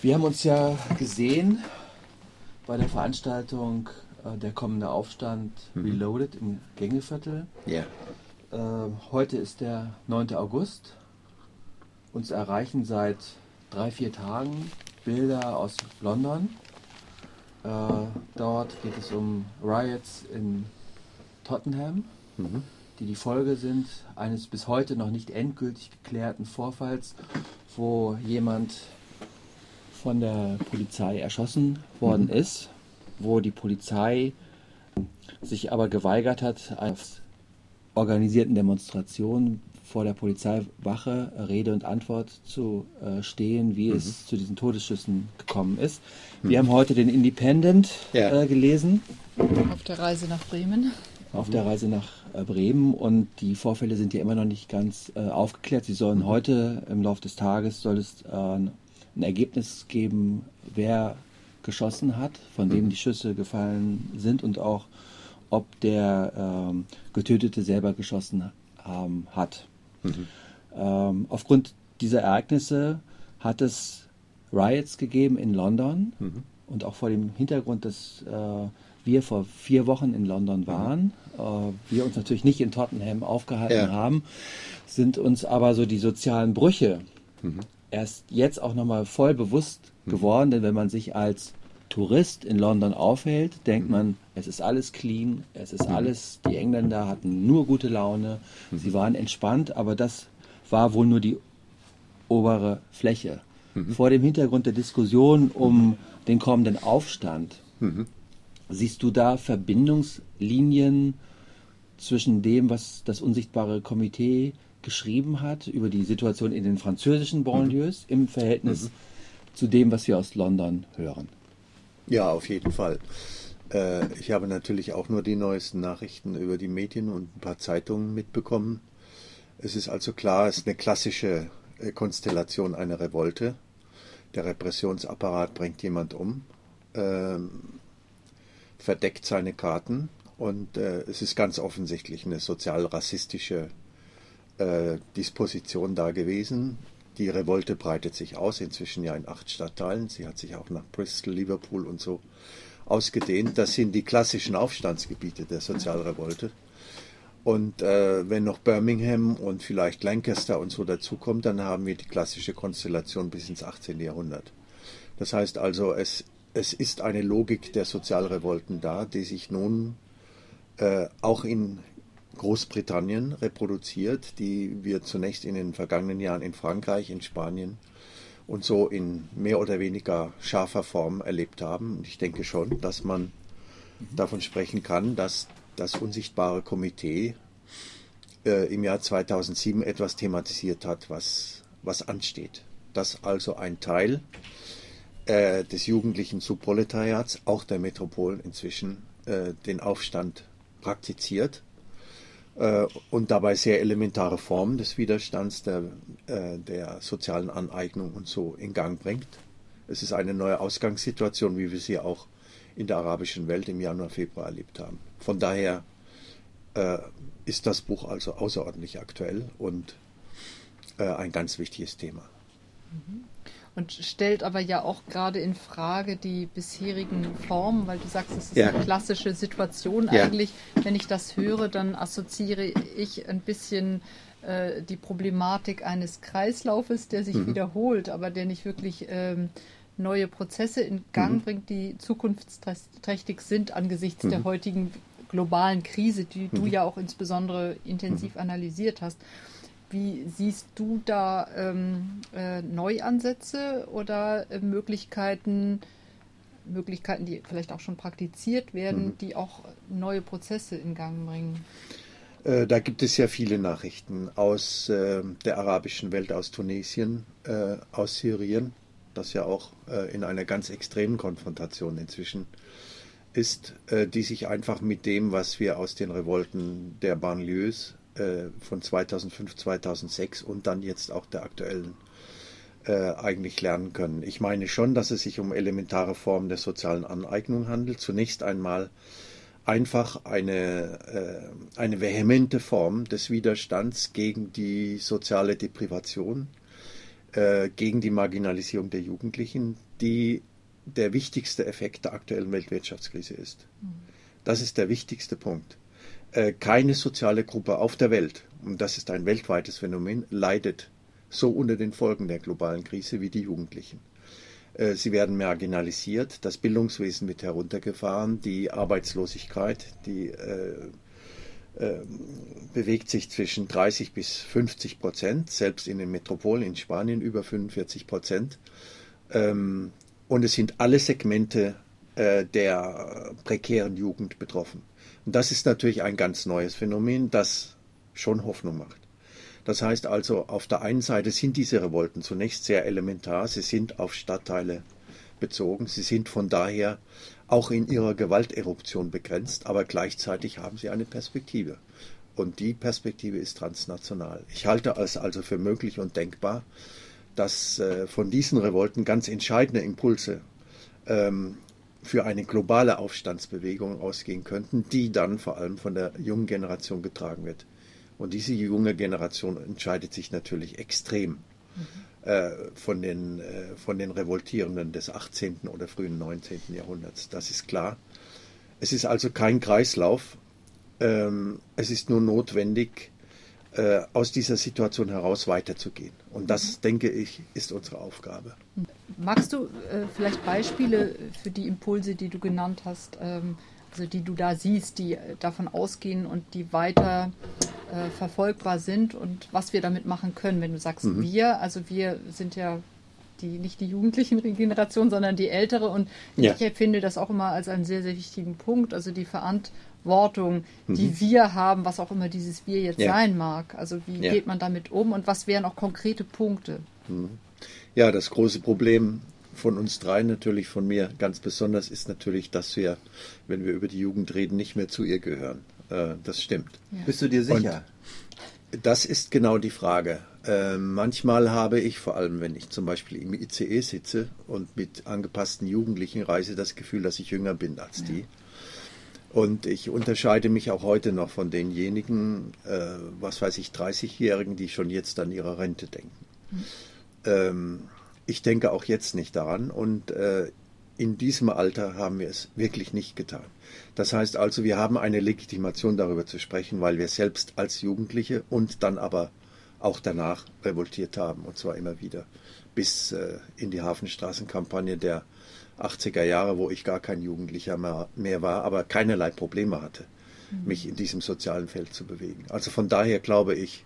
Wir haben uns ja gesehen bei der Veranstaltung äh, Der kommende Aufstand mhm. Reloaded im Gängeviertel. Ja. Äh, heute ist der 9. August. Uns erreichen seit drei, vier Tagen Bilder aus London. Äh, dort geht es um Riots in Tottenham, mhm. die die Folge sind eines bis heute noch nicht endgültig geklärten Vorfalls, wo jemand von der Polizei erschossen worden mhm. ist, wo die Polizei sich aber geweigert hat, auf organisierten Demonstrationen vor der Polizeiwache Rede und Antwort zu äh, stehen, wie mhm. es zu diesen Todesschüssen gekommen ist. Mhm. Wir haben heute den Independent ja. äh, gelesen. Auf der Reise nach Bremen. Auf der Reise nach äh, Bremen und die Vorfälle sind ja immer noch nicht ganz äh, aufgeklärt. Sie sollen mhm. heute im Laufe des Tages soll es äh, ein Ergebnis geben, wer geschossen hat, von wem mhm. die Schüsse gefallen sind und auch ob der ähm, Getötete selber geschossen haben, hat. Mhm. Ähm, aufgrund dieser Ereignisse hat es Riots gegeben in London mhm. und auch vor dem Hintergrund, dass äh, wir vor vier Wochen in London mhm. waren, mhm. äh, wir uns natürlich nicht in Tottenham aufgehalten ja. haben, sind uns aber so die sozialen Brüche mhm erst jetzt auch nochmal voll bewusst mhm. geworden, denn wenn man sich als Tourist in London aufhält, denkt mhm. man, es ist alles clean, es ist mhm. alles, die Engländer hatten nur gute Laune, sie waren entspannt, aber das war wohl nur die obere Fläche. Vor dem Hintergrund der Diskussion um den kommenden Aufstand, siehst du da Verbindungslinien zwischen dem, was das unsichtbare Komitee geschrieben hat über die Situation in den französischen Banlieues mhm. im Verhältnis mhm. zu dem, was wir aus London hören. Ja, auf jeden Fall. Äh, ich habe natürlich auch nur die neuesten Nachrichten über die Medien und ein paar Zeitungen mitbekommen. Es ist also klar, es ist eine klassische äh, Konstellation einer Revolte. Der Repressionsapparat bringt jemand um, äh, verdeckt seine Karten und äh, es ist ganz offensichtlich eine sozial-rassistische äh, Disposition da gewesen. Die Revolte breitet sich aus, inzwischen ja in acht Stadtteilen. Sie hat sich auch nach Bristol, Liverpool und so ausgedehnt. Das sind die klassischen Aufstandsgebiete der Sozialrevolte. Und äh, wenn noch Birmingham und vielleicht Lancaster und so dazukommt, dann haben wir die klassische Konstellation bis ins 18. Jahrhundert. Das heißt also, es, es ist eine Logik der Sozialrevolten da, die sich nun äh, auch in Großbritannien reproduziert, die wir zunächst in den vergangenen Jahren in Frankreich, in Spanien und so in mehr oder weniger scharfer Form erlebt haben. Und ich denke schon, dass man davon sprechen kann, dass das unsichtbare Komitee äh, im Jahr 2007 etwas thematisiert hat, was, was ansteht. Dass also ein Teil äh, des jugendlichen Subproletariats, auch der Metropolen inzwischen, äh, den Aufstand praktiziert und dabei sehr elementare Formen des Widerstands, der, äh, der sozialen Aneignung und so in Gang bringt. Es ist eine neue Ausgangssituation, wie wir sie auch in der arabischen Welt im Januar, Februar erlebt haben. Von daher äh, ist das Buch also außerordentlich aktuell und äh, ein ganz wichtiges Thema. Mhm und stellt aber ja auch gerade in Frage die bisherigen Formen, weil du sagst, es ist ja. eine klassische Situation ja. eigentlich. Wenn ich das höre, dann assoziiere ich ein bisschen äh, die Problematik eines Kreislaufes, der sich mhm. wiederholt, aber der nicht wirklich ähm, neue Prozesse in Gang mhm. bringt, die zukunftsträchtig sind angesichts mhm. der heutigen globalen Krise, die du mhm. ja auch insbesondere intensiv mhm. analysiert hast. Wie siehst du da ähm, äh, Neuansätze oder äh, Möglichkeiten, Möglichkeiten, die vielleicht auch schon praktiziert werden, mhm. die auch neue Prozesse in Gang bringen? Äh, da gibt es ja viele Nachrichten aus äh, der arabischen Welt, aus Tunesien, äh, aus Syrien, das ja auch äh, in einer ganz extremen Konfrontation inzwischen ist, die sich einfach mit dem, was wir aus den Revolten der Banlieues von 2005, 2006 und dann jetzt auch der aktuellen äh, eigentlich lernen können. Ich meine schon, dass es sich um elementare Formen der sozialen Aneignung handelt. Zunächst einmal einfach eine, äh, eine vehemente Form des Widerstands gegen die soziale Deprivation, äh, gegen die Marginalisierung der Jugendlichen, die der wichtigste Effekt der aktuellen Weltwirtschaftskrise ist. Das ist der wichtigste Punkt. Äh, keine soziale Gruppe auf der Welt, und das ist ein weltweites Phänomen, leidet so unter den Folgen der globalen Krise wie die Jugendlichen. Äh, sie werden marginalisiert, das Bildungswesen wird heruntergefahren, die Arbeitslosigkeit, die äh, bewegt sich zwischen 30 bis 50 Prozent, selbst in den Metropolen in Spanien über 45 Prozent. Ähm, und es sind alle Segmente äh, der prekären Jugend betroffen. Und das ist natürlich ein ganz neues Phänomen, das schon Hoffnung macht. Das heißt also, auf der einen Seite sind diese Revolten zunächst sehr elementar, sie sind auf Stadtteile bezogen, sie sind von daher auch in ihrer Gewalteruption begrenzt, aber gleichzeitig haben sie eine Perspektive. Und die Perspektive ist transnational. Ich halte es also für möglich und denkbar, dass äh, von diesen Revolten ganz entscheidende Impulse ähm, für eine globale Aufstandsbewegung ausgehen könnten, die dann vor allem von der jungen Generation getragen wird. Und diese junge Generation entscheidet sich natürlich extrem mhm. äh, von, den, äh, von den Revoltierenden des 18. oder frühen 19. Jahrhunderts. Das ist klar. Es ist also kein Kreislauf. Ähm, es ist nur notwendig, äh, aus dieser Situation heraus weiterzugehen. Und das, mhm. denke ich, ist unsere Aufgabe. Magst du äh, vielleicht Beispiele für die Impulse, die du genannt hast, ähm, also die du da siehst, die davon ausgehen und die weiter äh, verfolgbar sind und was wir damit machen können, wenn du sagst mhm. wir, also wir sind ja die, nicht die jugendlichen Generation, sondern die ältere und ja. ich empfinde das auch immer als einen sehr, sehr wichtigen Punkt, also die Verantwortung Wortung, die mhm. wir haben, was auch immer dieses Wir jetzt ja. sein mag. Also wie ja. geht man damit um und was wären auch konkrete Punkte? Mhm. Ja, das große Problem von uns drei natürlich, von mir ganz besonders, ist natürlich, dass wir, wenn wir über die Jugend reden, nicht mehr zu ihr gehören. Äh, das stimmt. Ja. Bist du dir sicher? Und das ist genau die Frage. Äh, manchmal habe ich, vor allem wenn ich zum Beispiel im ICE sitze und mit angepassten Jugendlichen reise, das Gefühl, dass ich jünger bin als die. Und ich unterscheide mich auch heute noch von denjenigen, äh, was weiß ich, 30-Jährigen, die schon jetzt an ihre Rente denken. Mhm. Ähm, ich denke auch jetzt nicht daran und äh, in diesem Alter haben wir es wirklich nicht getan. Das heißt also, wir haben eine Legitimation darüber zu sprechen, weil wir selbst als Jugendliche und dann aber auch danach revoltiert haben und zwar immer wieder bis äh, in die Hafenstraßenkampagne der 80er Jahre, wo ich gar kein Jugendlicher mehr war, aber keinerlei Probleme hatte, mhm. mich in diesem sozialen Feld zu bewegen. Also von daher glaube ich,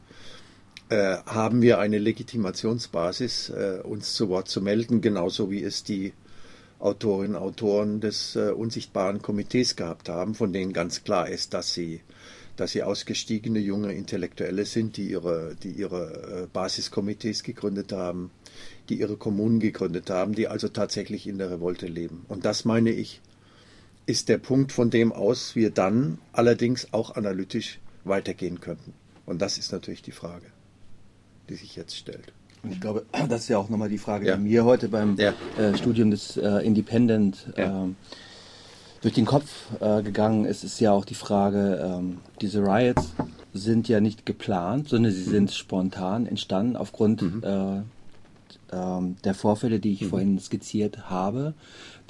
äh, haben wir eine Legitimationsbasis, äh, uns zu Wort zu melden, genauso wie es die Autorinnen und Autoren des äh, unsichtbaren Komitees gehabt haben, von denen ganz klar ist, dass sie dass sie ausgestiegene junge Intellektuelle sind, die ihre, die ihre Basiskomitees gegründet haben, die ihre Kommunen gegründet haben, die also tatsächlich in der Revolte leben. Und das meine ich, ist der Punkt, von dem aus wir dann allerdings auch analytisch weitergehen könnten. Und das ist natürlich die Frage, die sich jetzt stellt. Und ich glaube, das ist ja auch nochmal die Frage, ja. die mir heute beim ja. äh, Studium des äh, Independent ja. ähm, durch den Kopf äh, gegangen ist, ist ja auch die Frage, ähm, diese Riots sind ja nicht geplant, sondern sie mhm. sind spontan entstanden aufgrund mhm. Äh, ähm, der Vorfälle, die ich mhm. vorhin skizziert habe.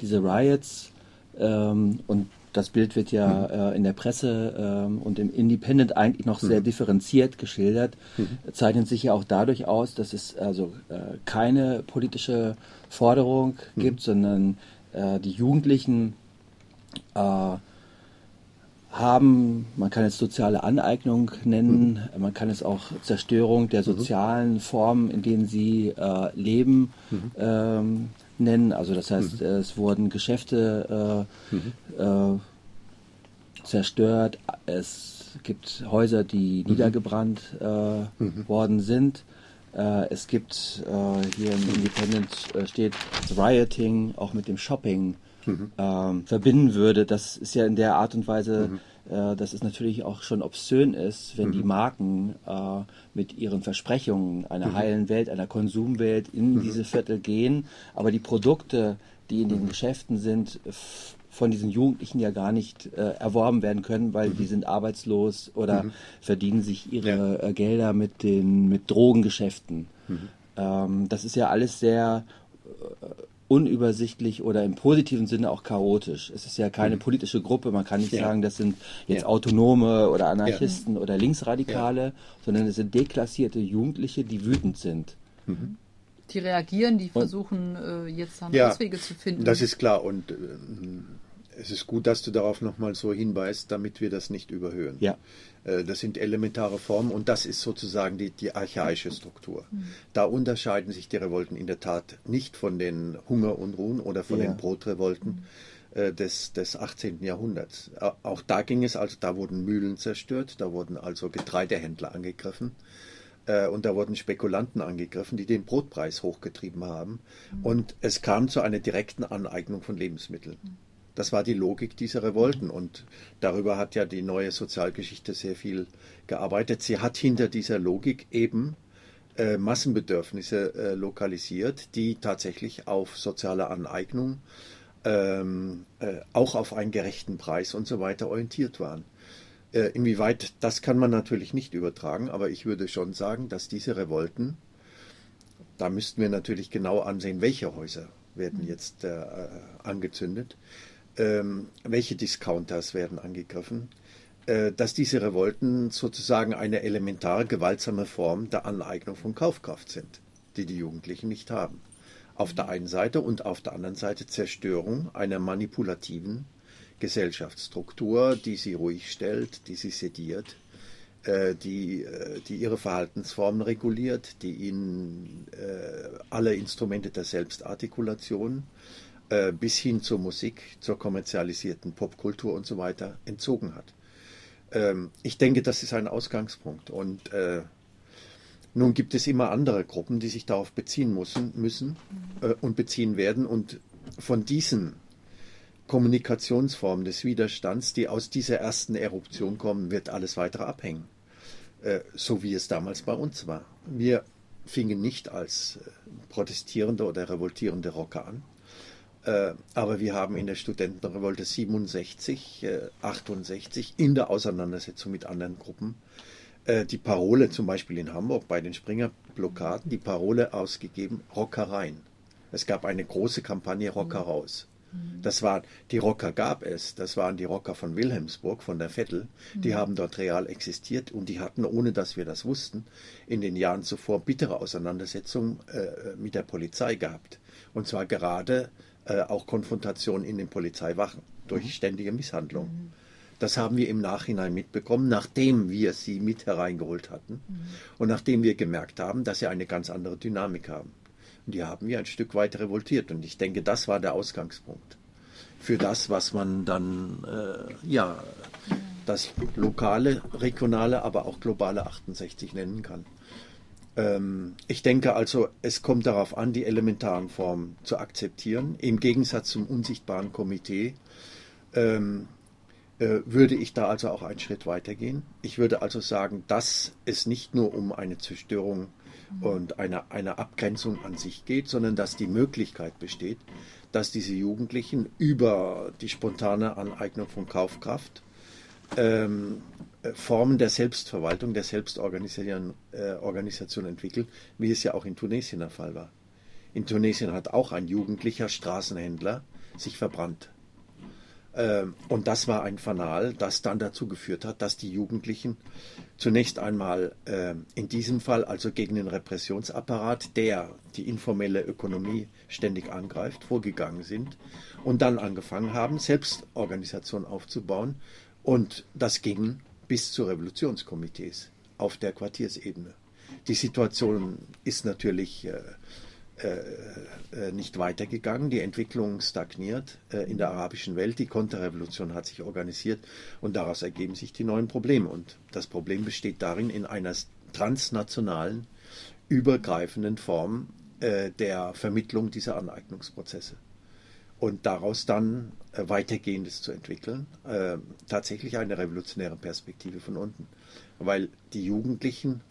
Diese Riots ähm, und das Bild wird ja mhm. äh, in der Presse ähm, und im Independent eigentlich noch sehr mhm. differenziert geschildert, mhm. zeichnet sich ja auch dadurch aus, dass es also äh, keine politische Forderung mhm. gibt, sondern äh, die Jugendlichen äh, haben, man kann es soziale Aneignung nennen, mhm. man kann es auch Zerstörung der mhm. sozialen mhm. Formen, in denen sie äh, leben, mhm. ähm, nennen. Also das heißt, mhm. es wurden Geschäfte äh, mhm. äh, zerstört, es gibt Häuser, die niedergebrannt äh, worden sind. Äh, es gibt äh, hier im Independent steht Rioting, auch mit dem Shopping mhm. ähm, verbinden würde. Das ist ja in der Art und Weise, mhm. äh, dass es natürlich auch schon obszön ist, wenn mhm. die Marken äh, mit ihren Versprechungen einer mhm. heilen Welt, einer Konsumwelt in mhm. diese Viertel gehen, aber die Produkte, die in den mhm. Geschäften sind, von diesen Jugendlichen ja gar nicht äh, erworben werden können, weil mhm. die sind arbeitslos oder mhm. verdienen sich ihre ja. äh, Gelder mit den mit Drogengeschäften. Mhm. Ähm, das ist ja alles sehr äh, unübersichtlich oder im positiven Sinne auch chaotisch. Es ist ja keine mhm. politische Gruppe, man kann nicht ja. sagen, das sind jetzt ja. Autonome oder Anarchisten ja. oder Linksradikale, sondern es sind deklassierte Jugendliche, die wütend sind. Mhm. Die reagieren, die versuchen äh, jetzt dann Auswege zu finden. Das ist klar und äh, es ist gut, dass du darauf nochmal so hinweist, damit wir das nicht überhören. Ja. Äh, das sind elementare Formen und das ist sozusagen die, die archaische Struktur. Mhm. Da unterscheiden sich die Revolten in der Tat nicht von den Hungerunruhen oder von ja. den Brotrevolten mhm. des, des 18. Jahrhunderts. Auch da ging es also, da wurden Mühlen zerstört, da wurden also Getreidehändler angegriffen äh, und da wurden Spekulanten angegriffen, die den Brotpreis hochgetrieben haben. Mhm. Und es kam zu einer direkten Aneignung von Lebensmitteln. Mhm. Das war die Logik dieser Revolten und darüber hat ja die neue Sozialgeschichte sehr viel gearbeitet. Sie hat hinter dieser Logik eben äh, Massenbedürfnisse äh, lokalisiert, die tatsächlich auf soziale Aneignung, ähm, äh, auch auf einen gerechten Preis und so weiter orientiert waren. Äh, inwieweit, das kann man natürlich nicht übertragen, aber ich würde schon sagen, dass diese Revolten, da müssten wir natürlich genau ansehen, welche Häuser werden mhm. jetzt äh, angezündet ähm, welche Discounters werden angegriffen, äh, dass diese Revolten sozusagen eine elementar gewaltsame Form der Aneignung von Kaufkraft sind, die die Jugendlichen nicht haben. Auf der einen Seite und auf der anderen Seite Zerstörung einer manipulativen Gesellschaftsstruktur, die sie ruhig stellt, die sie sediert, äh, die, äh, die ihre Verhaltensformen reguliert, die ihnen äh, alle Instrumente der Selbstartikulation äh, bis hin zur Musik, zur kommerzialisierten Popkultur und so weiter entzogen hat. Ähm, ich denke, das ist ein Ausgangspunkt. Und äh, nun gibt es immer andere Gruppen, die sich darauf beziehen müssen, müssen äh, und beziehen werden. Und von diesen Kommunikationsformen des Widerstands, die aus dieser ersten Eruption kommen, wird alles weitere abhängen. Äh, so wie es damals bei uns war. Wir fingen nicht als äh, protestierende oder revoltierende Rocker an, äh, aber wir haben in der Studentenrevolte 67, 68 äh, in der Auseinandersetzung mit anderen Gruppen äh, die Parole, zum Beispiel in Hamburg bei den Springer-Blockaden, die Parole ausgegeben, Rocker rein. Es gab eine große Kampagne Rocker mhm. raus. Mhm. Das war, die Rocker gab es, das waren die Rocker von Wilhelmsburg, von der Vettel, die mhm. haben dort real existiert und die hatten, ohne dass wir das wussten, in den Jahren zuvor bittere Auseinandersetzungen äh, mit der Polizei gehabt. Und zwar gerade äh, auch Konfrontation in den Polizeiwachen durch mhm. ständige Misshandlung. Mhm. Das haben wir im Nachhinein mitbekommen, nachdem wir sie mit hereingeholt hatten mhm. und nachdem wir gemerkt haben, dass sie eine ganz andere Dynamik haben. Und die haben wir ein Stück weit revoltiert. Und ich denke, das war der Ausgangspunkt für das, was man dann, äh, ja, das lokale, regionale, aber auch globale 68 nennen kann. Ähm, ich denke also, es kommt darauf an, die elementaren Formen zu akzeptieren. Im Gegensatz zum unsichtbaren Komitee ähm, äh, würde ich da also auch einen Schritt weitergehen. Ich würde also sagen, dass es nicht nur um eine Zerstörung und eine, eine Abgrenzung an sich geht, sondern dass die Möglichkeit besteht, dass diese Jugendlichen über die spontane Aneignung von Kaufkraft ähm, Formen der Selbstverwaltung, der Selbstorganisation äh, entwickelt, wie es ja auch in Tunesien der Fall war. In Tunesien hat auch ein jugendlicher Straßenhändler sich verbrannt. Ähm, und das war ein Fanal, das dann dazu geführt hat, dass die Jugendlichen zunächst einmal äh, in diesem Fall also gegen den Repressionsapparat, der die informelle Ökonomie ständig angreift, vorgegangen sind und dann angefangen haben, Selbstorganisation aufzubauen. Und das ging bis zu Revolutionskomitees auf der Quartiersebene. Die Situation ist natürlich äh, äh, äh, nicht weitergegangen, die Entwicklung stagniert äh, in der arabischen Welt, die Konterrevolution hat sich organisiert und daraus ergeben sich die neuen Probleme. Und das Problem besteht darin, in einer transnationalen, übergreifenden Form äh, der Vermittlung dieser Aneignungsprozesse und daraus dann äh, weitergehendes zu entwickeln, äh, tatsächlich eine revolutionäre Perspektive von unten. Weil die Jugendlichen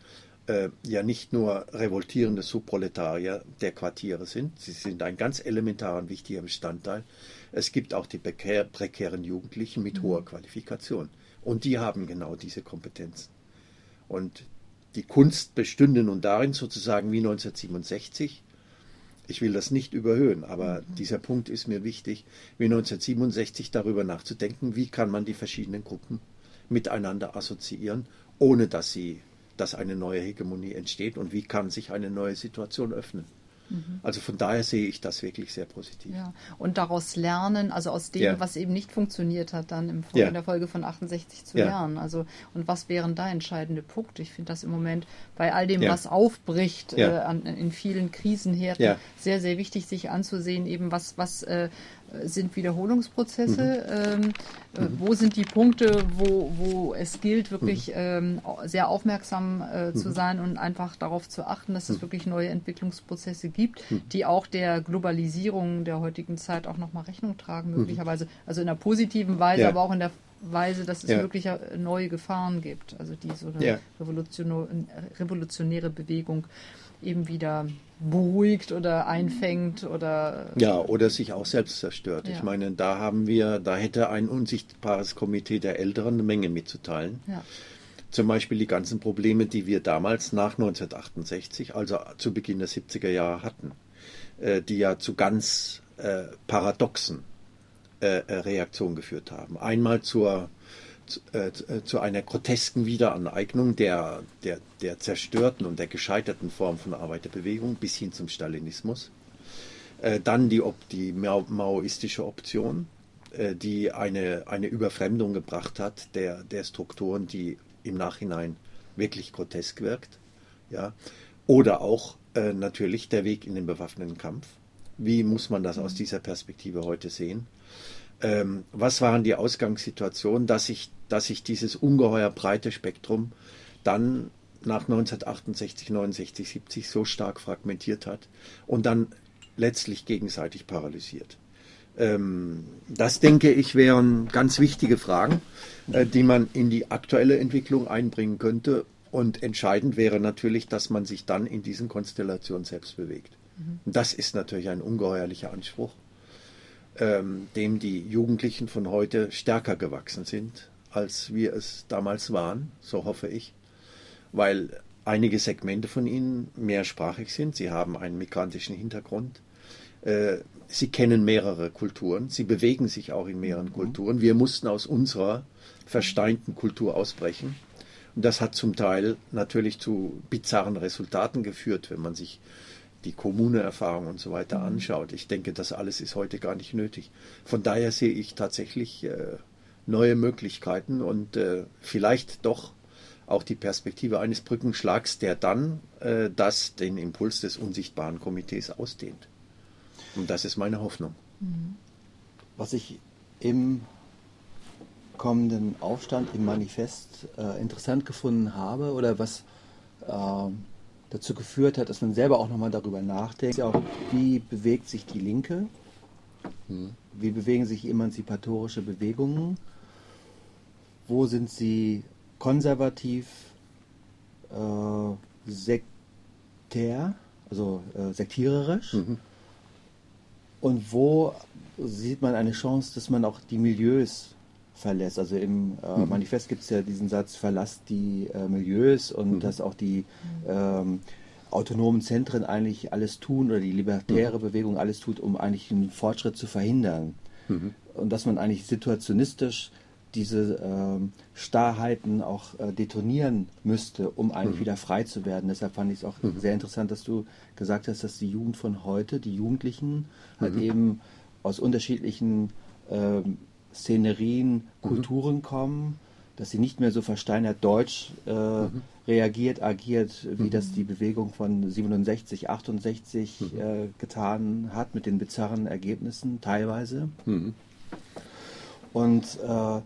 äh, ja nicht nur revoltierende Subproletarier der Quartiere sind, sie sind ein ganz elementarer und wichtiger Bestandteil. Es gibt auch die prekär, prekären Jugendlichen mit mhm. hoher Qualifikation. Und die haben genau diese Kompetenzen. Und die Kunst bestünde nun darin, sozusagen wie 1967, ich will das nicht überhöhen, aber mhm. dieser Punkt ist mir wichtig, wie 1967 darüber nachzudenken, wie kann man die verschiedenen Gruppen miteinander assoziieren, ohne dass sie, dass eine neue Hegemonie entsteht und wie kann sich eine neue Situation öffnen. Mhm. Also von daher sehe ich das wirklich sehr positiv. Ja. Und daraus lernen, also aus dem, ja. was eben nicht funktioniert hat, dann im, ja. in der Folge von 68 zu lernen. Also und was wären da entscheidende Punkte? Ich finde das im Moment bei all dem, was aufbricht äh, an, in vielen Krisenherden, sehr, sehr wichtig, sich anzusehen, eben was, was äh, sind Wiederholungsprozesse? Mhm. Ähm, äh, mhm. Wo sind die Punkte, wo, wo es gilt, wirklich mhm. ähm, sehr aufmerksam äh, zu mhm. sein und einfach darauf zu achten, dass es mhm. wirklich neue Entwicklungsprozesse gibt, mhm. die auch der Globalisierung der heutigen Zeit auch nochmal Rechnung tragen, möglicherweise. Also in einer positiven Weise, ja. aber auch in der Weise, dass es ja. wirklich neue Gefahren gibt, also die so eine ja. revolutionäre Bewegung eben wieder beruhigt oder einfängt oder. Ja, oder sich auch selbst zerstört. Ja. Ich meine, da haben wir, da hätte ein unsichtbares Komitee der Älteren eine Menge mitzuteilen. Ja. Zum Beispiel die ganzen Probleme, die wir damals nach 1968, also zu Beginn der 70er Jahre hatten, äh, die ja zu ganz äh, paradoxen äh, Reaktionen geführt haben. Einmal zur äh, äh, zu einer grotesken Wiederaneignung der, der, der zerstörten und der gescheiterten Form von Arbeiterbewegung bis hin zum Stalinismus. Äh, dann die, die maoistische Option, die eine, eine Überfremdung gebracht hat der, der Strukturen, die im Nachhinein wirklich grotesk wirkt. Ja. Oder auch äh, natürlich der Weg in den bewaffneten Kampf. Wie muss man das aus dieser Perspektive heute sehen? Ähm, was waren die Ausgangssituationen, dass sich dass sich dieses ungeheuer breite Spektrum dann nach 1968, 69, 70 so stark fragmentiert hat und dann letztlich gegenseitig paralysiert. Ähm, das denke ich wären ganz wichtige Fragen, äh, die man in die aktuelle Entwicklung einbringen könnte. Und entscheidend wäre natürlich, dass man sich dann in diesen Konstellationen selbst bewegt. Mhm. Das ist natürlich ein ungeheuerlicher Anspruch, ähm, dem die Jugendlichen von heute stärker gewachsen sind als wir es damals waren, so hoffe ich, weil einige Segmente von ihnen mehrsprachig sind. Sie haben einen migrantischen Hintergrund. Äh, sie kennen mehrere Kulturen. Sie bewegen sich auch in mehreren mhm. Kulturen. Wir mussten aus unserer versteinten Kultur ausbrechen. Und das hat zum Teil natürlich zu bizarren Resultaten geführt, wenn man sich die Kommuneerfahrung und so weiter mhm. anschaut. Ich denke, das alles ist heute gar nicht nötig. Von daher sehe ich tatsächlich äh, neue Möglichkeiten und äh, vielleicht doch auch die Perspektive eines Brückenschlags, der dann äh, das den Impuls des unsichtbaren Komitees ausdehnt. Und das ist meine Hoffnung. Mhm. Was ich im kommenden Aufstand im Manifest äh, interessant gefunden habe oder was äh, dazu geführt hat, dass man selber auch nochmal darüber nachdenkt, ist auch, wie bewegt sich die Linke, mhm. wie bewegen sich emanzipatorische Bewegungen wo sind sie konservativ, äh, sektär, also äh, sektiererisch? Mhm. Und wo sieht man eine Chance, dass man auch die Milieus verlässt? Also im äh, mhm. Manifest gibt es ja diesen Satz, verlasst die äh, Milieus und mhm. dass auch die ähm, autonomen Zentren eigentlich alles tun oder die libertäre mhm. Bewegung alles tut, um eigentlich einen Fortschritt zu verhindern. Mhm. Und dass man eigentlich situationistisch diese ähm, Starrheiten auch äh, detonieren müsste, um eigentlich mhm. wieder frei zu werden. Deshalb fand ich es auch mhm. sehr interessant, dass du gesagt hast, dass die Jugend von heute, die Jugendlichen, halt mhm. eben aus unterschiedlichen ähm, Szenerien, mhm. Kulturen kommen, dass sie nicht mehr so versteinert deutsch äh, mhm. reagiert, agiert, wie das mhm. die Bewegung von 67, 68 äh, getan hat, mit den bizarren Ergebnissen teilweise. Und äh,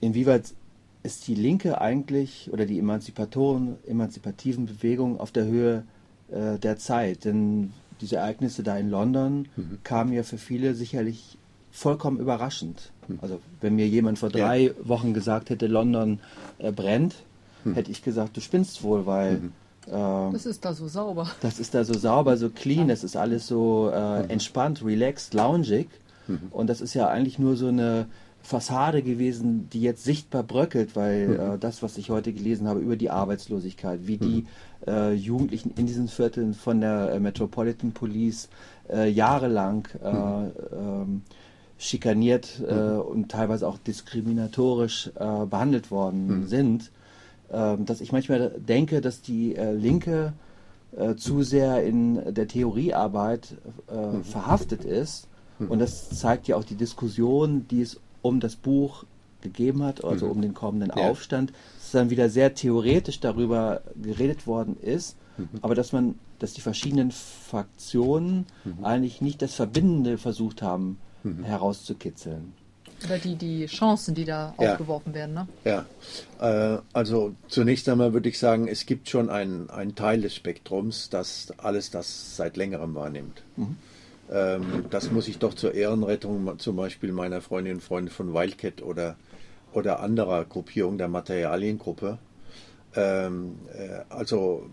inwieweit ist die Linke eigentlich oder die Emanzipatoren, emanzipativen Bewegungen auf der Höhe äh, der Zeit? Denn diese Ereignisse da in London mhm. kamen ja für viele sicherlich vollkommen überraschend. Mhm. Also wenn mir jemand vor drei ja. Wochen gesagt hätte, London äh, brennt, mhm. hätte ich gesagt, du spinnst wohl, weil mhm. äh, das ist da so sauber. Das ist da so sauber, so clean, das ist alles so äh, mhm. entspannt, relaxed, loungig. Mhm. Und das ist ja eigentlich nur so eine Fassade gewesen, die jetzt sichtbar bröckelt, weil mhm. äh, das, was ich heute gelesen habe über die Arbeitslosigkeit, wie mhm. die äh, Jugendlichen in diesen Vierteln von der äh, Metropolitan Police äh, jahrelang äh, mhm. Ähm, schikaniert äh, mhm. und teilweise auch diskriminatorisch behandelt worden mhm. sind, ähm, dass ich manchmal denke, dass die Linke zu sehr in der Theoriearbeit mhm. verhaftet ist. Und das zeigt ja auch die Diskussion, die es um das Buch gegeben hat, also mhm. um den kommenden ja. Aufstand, dass dann wieder sehr theoretisch darüber geredet worden ist, mhm. aber dass man, dass die verschiedenen Fraktionen mhm. eigentlich nicht das Verbindende versucht haben mhm. herauszukitzeln. Oder die, die Chancen, die da ja. aufgeworfen werden, ne? Ja, äh, also zunächst einmal würde ich sagen, es gibt schon einen Teil des Spektrums, das alles das seit längerem wahrnimmt. Mhm. Ähm, das muss ich doch zur Ehrenrettung zum Beispiel meiner Freundinnen und Freunde von Wildcat oder, oder anderer Gruppierung der Materialiengruppe. Ähm, äh, also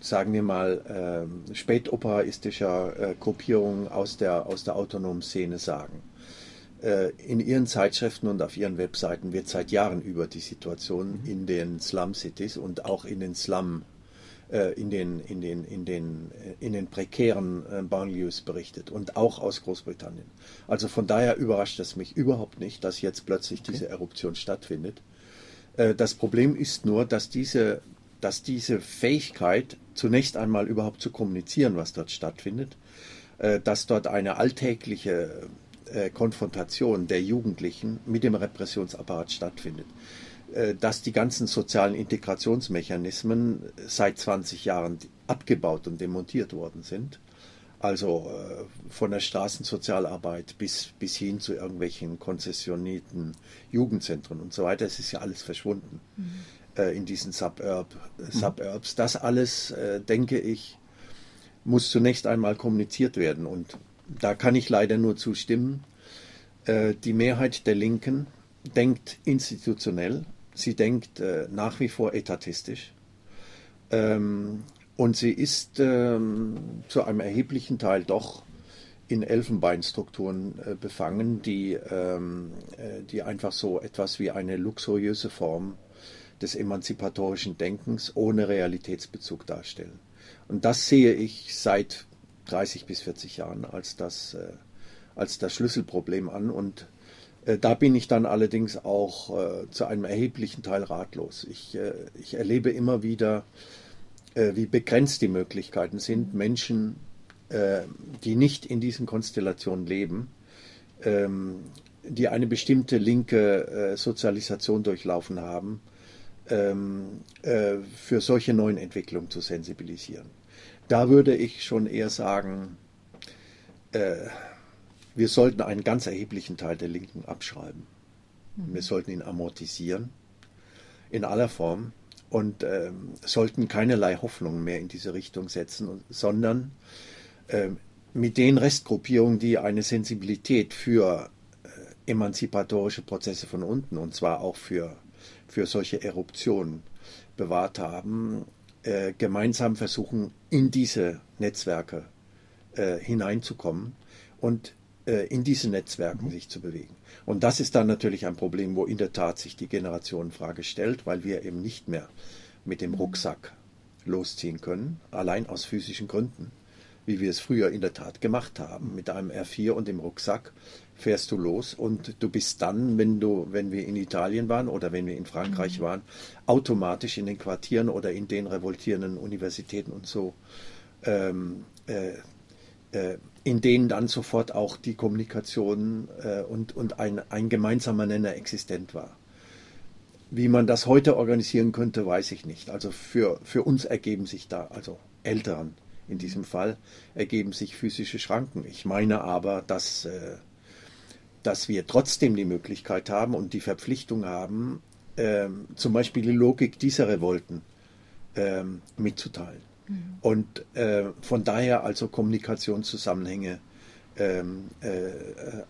sagen wir mal, äh, spätoperaistischer äh, Gruppierungen aus der, aus der autonomen Szene sagen. Äh, in ihren Zeitschriften und auf ihren Webseiten wird seit Jahren über die Situation mhm. in den Slum-Cities und auch in den Slum in den, in den, in den, äh, in den prekären äh, Banlieues berichtet und auch aus Großbritannien. Also von daher überrascht es mich überhaupt nicht, dass jetzt plötzlich okay. diese Eruption stattfindet. Das Problem ist nur, dass diese, dass diese Fähigkeit, zunächst einmal überhaupt zu kommunizieren, was dort stattfindet, dass dort eine alltägliche Konfrontation der Jugendlichen mit dem Repressionsapparat stattfindet. Äh, dass die ganzen sozialen Integrationsmechanismen seit 20 Jahren abgebaut und demontiert worden sind. Also äh, von der Straßensozialarbeit bis, bis hin zu irgendwelchen konzessionierten Jugendzentren und so weiter. Es ist ja alles verschwunden mhm. äh, in diesen Suburb, mhm. Suburbs. Das alles, denke ich, muss zunächst einmal kommuniziert werden. Und da kann ich leider nur zustimmen. Die Mehrheit der Linken denkt institutionell Sie denkt äh, nach wie vor etatistisch. Ähm, und sie ist ähm, zu einem erheblichen Teil doch in Elfenbeinstrukturen äh, befangen, die, ähm, äh, die einfach so etwas wie eine luxuriöse Form des emanzipatorischen Denkens ohne Realitätsbezug darstellen. Und das sehe ich seit 30 bis 40 Jahren als das, äh, als das Schlüsselproblem an und da bin ich dann allerdings auch äh, zu einem erheblichen Teil ratlos. Ich, äh, ich erlebe immer wieder, äh, wie begrenzt die Möglichkeiten sind, Menschen, äh, die nicht in diesen Konstellationen leben, ähm, die eine bestimmte linke äh, Sozialisation durchlaufen haben, ähm, für solche neuen Entwicklungen zu sensibilisieren. Da würde ich schon eher sagen, wir sollten einen ganz erheblichen Teil der Linken abschreiben. Mhm. Wir sollten ihn amortisieren, in aller Form, und ähm, sollten keinerlei Hoffnungen mehr in diese Richtung setzen, sondern ähm, mit den Restgruppierungen, die eine Sensibilität für äh, emanzipatorische Prozesse von unten, und zwar auch für, für solche Eruptionen bewahrt haben, äh, gemeinsam versuchen, in diese Netzwerke äh, hineinzukommen und äh, in diesen Netzwerken sich zu bewegen. Und das ist dann natürlich ein Problem, wo in der Tat sich die Generationenfrage stellt, weil wir eben nicht mehr mit dem Rucksack losziehen können, allein aus physischen Gründen, wie wir es früher in der Tat gemacht haben. Mit einem R4 und dem Rucksack fährst du los und du bist dann, wenn du, wenn wir in Italien waren oder wenn wir in Frankreich mhm. waren, automatisch in den Quartieren oder in den revoltierenden Universitäten und so ähm, äh, äh, in denen dann sofort auch die Kommunikation äh, und, und ein, ein gemeinsamer Nenner existent war. Wie man das heute organisieren könnte, weiß ich nicht. Also für, für uns ergeben sich da, also Eltern in diesem Fall, ergeben sich physische Schranken. Ich meine aber, dass, äh, dass wir trotzdem die Möglichkeit haben und die Verpflichtung haben, äh, zum Beispiel die Logik dieser Revolten äh, mitzuteilen. Mhm. Und äh, von daher also Kommunikationszusammenhänge ähm, äh,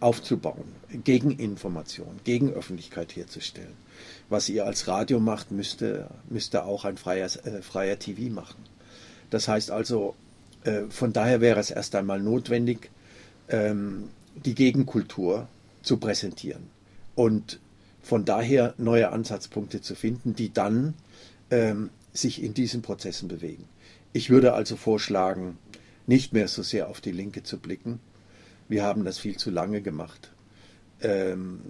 aufzubauen, Gegeninformation, Gegenöffentlichkeit herzustellen. Was ihr als Radio macht, müsste, müsste auch ein freier, äh, freier TV machen. Das heißt also, äh, von daher wäre es erst einmal notwendig, ähm, die Gegenkultur zu präsentieren. und von daher neue Ansatzpunkte zu finden, die dann ähm, sich in diesen Prozessen bewegen. Ich würde also vorschlagen, nicht mehr so sehr auf die Linke zu blicken. Wir haben das viel zu lange gemacht. Ähm,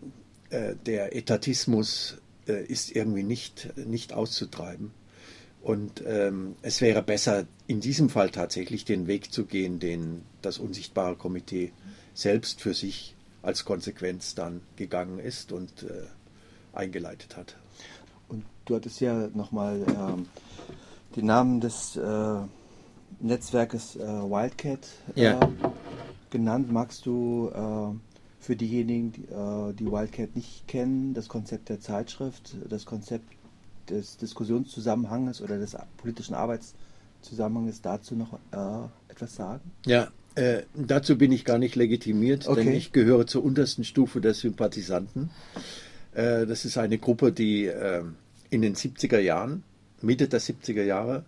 äh, der Etatismus äh, ist irgendwie nicht, nicht auszutreiben. Und ähm, es wäre besser, in diesem Fall tatsächlich den Weg zu gehen, den das unsichtbare Komitee selbst für sich als Konsequenz dann gegangen ist und äh, eingeleitet hat. Und du hattest ja nochmal ähm, den Namen des äh, Netzwerkes äh, Wildcat äh, ja. genannt. Magst du äh, für diejenigen, die, äh, die Wildcat nicht kennen, das Konzept der Zeitschrift, das Konzept des Diskussionszusammenhanges oder des politischen Arbeitszusammenhanges dazu noch etwas sagen? Ja, äh, dazu bin ich gar nicht legitimiert, okay. denn ich gehöre zur untersten Stufe der Sympathisanten. Äh, das ist eine Gruppe, die äh, in den 70er Jahren, Mitte der 70er Jahre,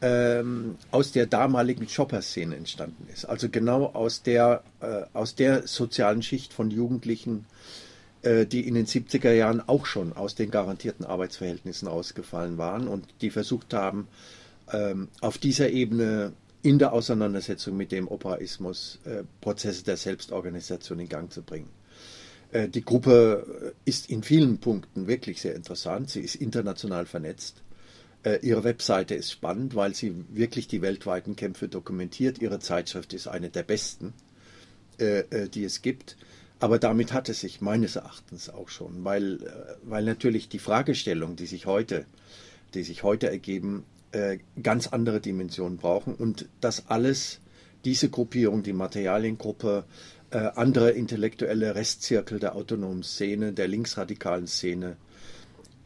ähm, aus der damaligen Shopper-Szene entstanden ist. Also genau aus der, äh, aus der sozialen Schicht von Jugendlichen, äh, die in den 70er Jahren auch schon aus den garantierten Arbeitsverhältnissen rausgefallen waren und die versucht haben, ähm, auf dieser Ebene in der Auseinandersetzung mit dem Operaismus äh, Prozesse der Selbstorganisation in Gang zu bringen. Äh, die Gruppe ist in vielen Punkten wirklich sehr interessant. Sie ist international vernetzt. Äh, ihre Webseite ist spannend, weil sie wirklich die weltweiten Kämpfe dokumentiert. Ihre Zeitschrift ist eine der besten, äh, äh, die es gibt. Aber damit hat es sich meines Erachtens auch schon, weil, weil natürlich die Fragestellungen, die sich heute, die sich heute ergeben, ganz andere Dimensionen brauchen und das alles, diese Gruppierung, die Materialiengruppe, andere intellektuelle Restzirkel der autonomen Szene, der linksradikalen Szene,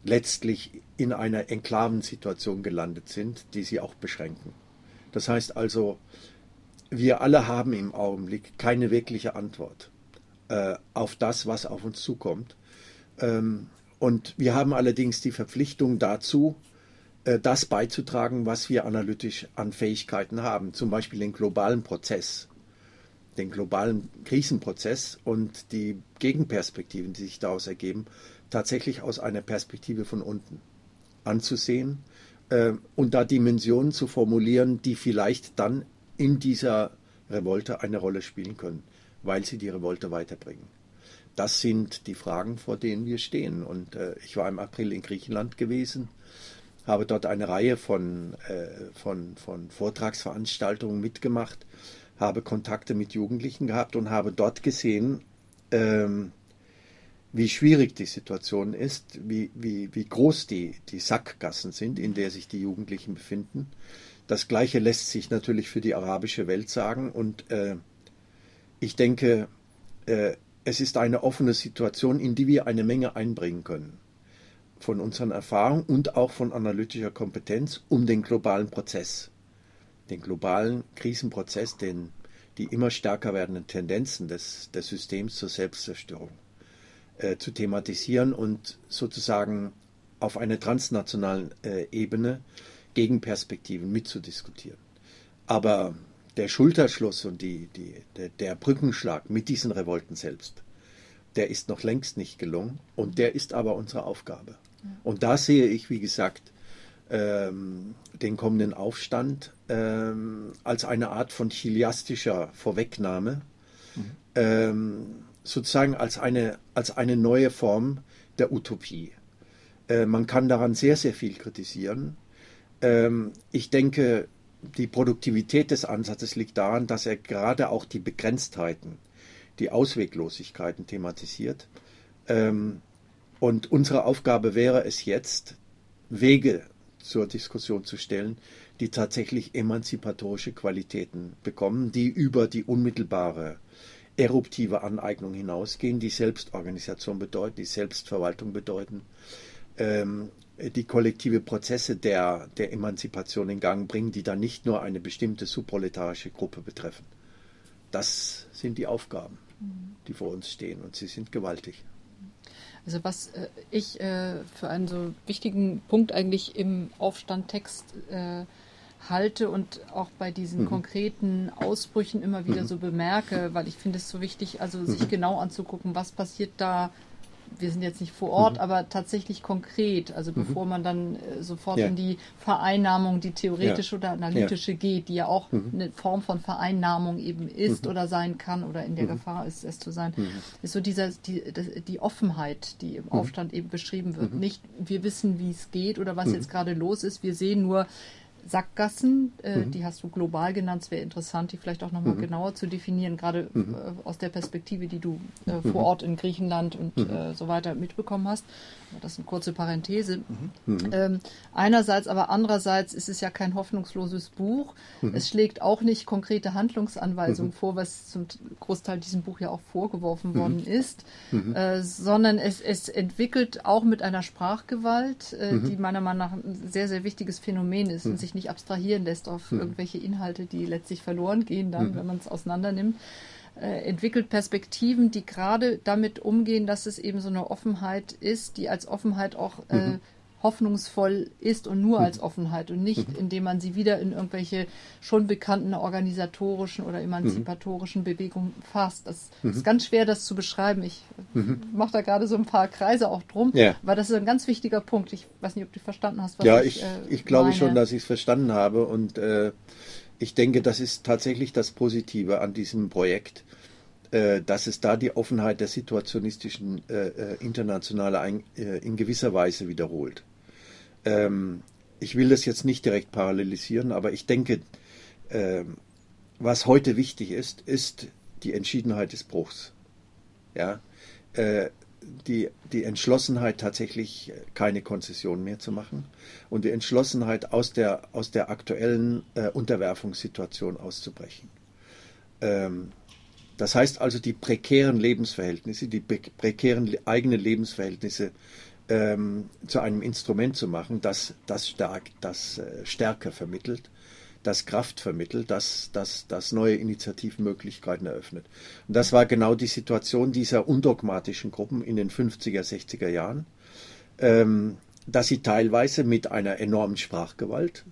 letztlich in einer Enklavensituation gelandet sind, die sie auch beschränken. Das heißt also, wir alle haben im Augenblick keine wirkliche Antwort äh, auf das, was auf uns zukommt. Ähm, und wir haben allerdings die Verpflichtung dazu, äh, das beizutragen, was wir analytisch an Fähigkeiten haben, zum Beispiel den globalen Prozess, den globalen Krisenprozess und die Gegenperspektiven, die sich daraus ergeben, tatsächlich aus einer Perspektive von unten anzusehen äh, und da Dimensionen zu formulieren, die vielleicht dann in dieser Revolte eine Rolle spielen können, weil sie die Revolte weiterbringen. Das sind die Fragen, vor denen wir stehen. Und äh, ich war im April in Griechenland gewesen, habe dort eine Reihe von, äh, von, von Vortragsveranstaltungen mitgemacht, habe Kontakte mit Jugendlichen gehabt und habe dort gesehen, ähm, wie schwierig die Situation ist, wie, wie, wie groß die, die Sackgassen sind, in der sich die Jugendlichen befinden. Das Gleiche lässt sich natürlich für die arabische Welt sagen. Und äh, ich denke, äh, es ist eine offene Situation, in die wir eine Menge einbringen können. Von unseren Erfahrungen und auch von analytischer Kompetenz um den globalen Prozess, den globalen Krisenprozess, den, die immer stärker werdenden Tendenzen des, des Systems zur Selbstzerstörung äh, zu thematisieren und sozusagen auf einer transnationalen äh, Ebene Gegenperspektiven mitzudiskutieren. Aber der Schulterschluss und die, die, der, der Brückenschlag mit diesen Revolten selbst, der ist noch längst nicht gelungen und der ist aber unsere Aufgabe. Und da sehe ich, wie gesagt, ähm, den kommenden Aufstand ähm, als eine Art von chiliastischer Vorwegnahme. Mhm. Ähm, sozusagen als eine, als eine neue Form der Utopie. Äh, man kann daran sehr, sehr viel kritisieren. Ähm, ich denke, die Produktivität des Ansatzes liegt daran, dass er gerade auch die Begrenztheiten, die Ausweglosigkeiten thematisiert. Ähm, und unsere Aufgabe wäre es jetzt, Wege zur Diskussion zu stellen, die tatsächlich emanzipatorische Qualitäten bekommen, die über die unmittelbare eruptive Aneignung hinausgehen, die Selbstorganisation bedeuten, die Selbstverwaltung bedeuten, ähm, die kollektive Prozesse der, der Emanzipation in Gang bringen, die dann nicht nur eine bestimmte subproletarische Gruppe betreffen. Das sind die Aufgaben, die vor uns stehen und sie sind gewaltig. Also was äh, ich äh, für einen so wichtigen Punkt eigentlich im Aufstandtext äh, halte und auch bei diesen mhm. konkreten Ausbrüchen immer wieder mhm. so bemerke, weil ich finde es so wichtig, also sich mhm. genau anzugucken, was passiert da wir sind jetzt nicht vor Ort, mhm. aber tatsächlich konkret, also mhm. bevor man dann äh, sofort ja. in die Vereinnahmung, die theoretische ja. oder analytische ja. geht, die ja auch eine Form von Vereinnahmung eben ist oder sein kann oder in der. Gefahr ist, es zu sein, ist so dieser, die, die Offenheit, die im Aufstand eben beschrieben wird. Nicht, wir wissen, wie es geht oder was jetzt gerade los ist, wir sehen nur, Sackgassen, äh, mhm. die hast du global genannt, es wäre interessant, die vielleicht auch nochmal mhm. genauer zu definieren, gerade mhm. äh, aus der Perspektive, die du äh, mhm. vor Ort in Griechenland und mhm. äh, so weiter mitbekommen hast. Das ist eine kurze Parenthese. Mhm. Ähm, einerseits, aber andererseits ist es ja kein hoffnungsloses Buch. Es schlägt auch nicht konkrete Handlungsanweisungen vor, was zum Großteil diesem Buch ja auch vorgeworfen worden ist, äh, sondern es, es entwickelt auch mit einer Sprachgewalt, äh, die meiner Meinung nach ein sehr, sehr wichtiges Phänomen ist und sich nicht abstrahieren lässt auf hm. irgendwelche Inhalte, die letztlich verloren gehen, dann, hm. wenn man es auseinandernimmt. Äh, entwickelt Perspektiven, die gerade damit umgehen, dass es eben so eine Offenheit ist, die als Offenheit auch äh, mhm hoffnungsvoll ist und nur als mhm. Offenheit und nicht, mhm. indem man sie wieder in irgendwelche schon bekannten organisatorischen oder emanzipatorischen Bewegungen fasst. Das ist ganz schwer, das zu beschreiben. Ich mache da gerade so ein paar Kreise auch drum, ja. weil das ist ein ganz wichtiger Punkt. Ich weiß nicht, ob du verstanden hast, was ja, ich, ich, äh, ich glaube schon, dass ich es verstanden habe und äh, ich denke, das ist tatsächlich das Positive an diesem Projekt dass es da die Offenheit der situationistischen äh, äh Internationale ein, äh, in gewisser Weise wiederholt. Ähm, ich will das jetzt nicht direkt parallelisieren, aber ich denke, äh, was heute wichtig ist, ist die Entschiedenheit des Bruchs. Ja, äh, die, die Entschlossenheit, tatsächlich keine Konzession mehr zu machen und die Entschlossenheit, aus der, aus der aktuellen äh, Unterwerfungssituation auszubrechen. Ähm, das heißt also, die prekären Lebensverhältnisse, die prekären eigenen Lebensverhältnisse ähm, zu einem Instrument zu machen, das, das, stark, das äh, Stärke vermittelt, das Kraft vermittelt, das, das, das neue Initiativmöglichkeiten eröffnet. Und das war genau die Situation dieser undogmatischen Gruppen in den 50er, 60er Jahren, ähm, dass sie teilweise mit einer enormen Sprachgewalt,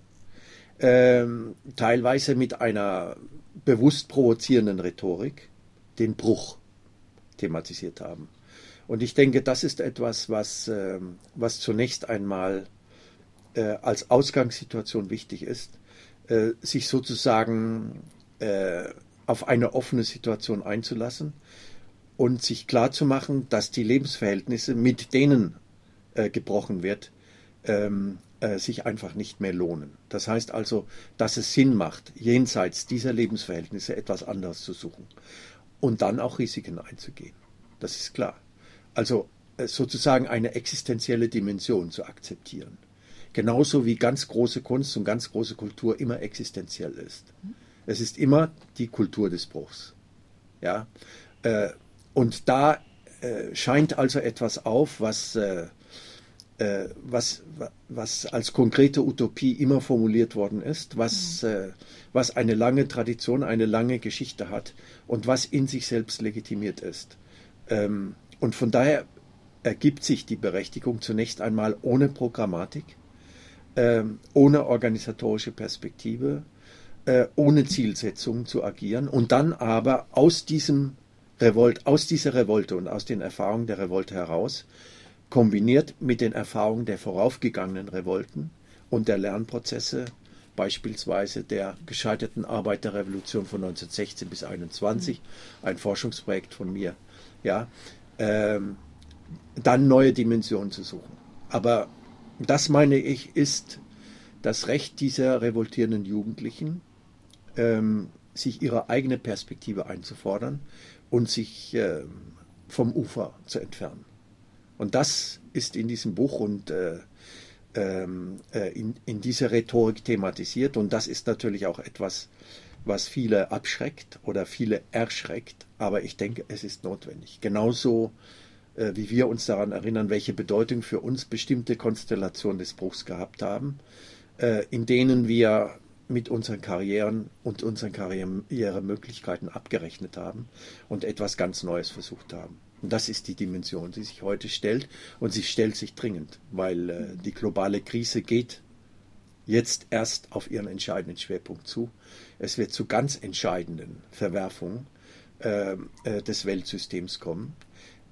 ähm, teilweise mit einer bewusst provozierenden Rhetorik den Bruch thematisiert haben. Und ich denke, das ist etwas, was, äh, was zunächst einmal äh, als Ausgangssituation wichtig ist, äh, sich sozusagen äh, auf eine offene Situation einzulassen und sich klarzumachen, dass die Lebensverhältnisse, mit denen gebrochen wird, ähm, äh, sich einfach nicht mehr lohnen. Das heißt also, dass es Sinn macht, jenseits dieser Lebensverhältnisse etwas anderes zu suchen und dann auch Risiken einzugehen. Das ist klar. Also äh, sozusagen eine existenzielle Dimension zu akzeptieren. Genauso wie ganz große Kunst und ganz große Kultur immer existenziell ist. Es ist immer die Kultur des Bruchs. Ja? Äh, und da äh, scheint also etwas auf, was, was, was als konkrete Utopie immer formuliert worden ist, was, mhm. was eine lange Tradition, eine lange Geschichte hat und was in sich selbst legitimiert ist. Ähm, und von daher ergibt sich die Berechtigung zunächst einmal ohne Programmatik, äh, ohne organisatorische Perspektive, äh, ohne Zielsetzung zu agieren und dann aber aus diesem Revolt, aus dieser Revolte und aus den Erfahrungen der Revolte heraus, kombiniert mit den Erfahrungen der voraufgegangenen Revolten und der Lernprozesse, beispielsweise der gescheiterten Arbeiterrevolution von 1916 bis 1921, ein Forschungsprojekt von mir, ja, ähm, dann neue Dimensionen zu suchen. Aber das meine ich ist das Recht dieser revoltierenden Jugendlichen, ähm, sich ihre eigene Perspektive einzufordern und sich äh, vom Ufer zu entfernen. Und das ist in diesem Buch und äh, ähm, äh, in, in dieser Rhetorik thematisiert. Und das ist natürlich auch etwas, was viele abschreckt oder viele erschreckt, aber ich denke, es ist notwendig. Genauso äh, wie wir uns daran erinnern, welche Bedeutung für uns bestimmte Konstellationen des Bruchs gehabt haben, äh, in denen wir mit unseren Karrieren und unseren Karrieremöglichkeiten abgerechnet haben und etwas ganz Neues versucht haben. Das ist die Dimension, die sich heute stellt und sie stellt sich dringend, weil äh, die globale Krise geht jetzt erst auf ihren entscheidenden Schwerpunkt zu. Es wird zu ganz entscheidenden Verwerfungen äh, äh, des Weltsystems kommen.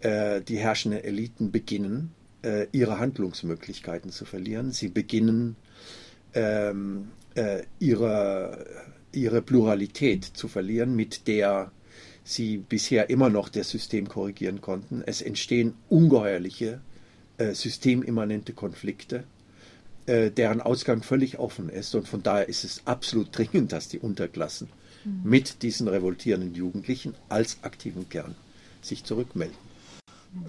äh, die herrschenden Eliten beginnen, äh, ihre Handlungsmöglichkeiten zu verlieren. Sie beginnen, ähm, äh, ihre, ihre Pluralität zu verlieren, mit der sie bisher immer noch das System korrigieren konnten. Es entstehen ungeheuerliche äh, systemimmanente Konflikte, äh, deren Ausgang völlig offen ist. Und von daher ist es absolut dringend, dass die Unterklassen mhm. mit diesen revoltierenden Jugendlichen als aktiven Kern sich zurückmelden.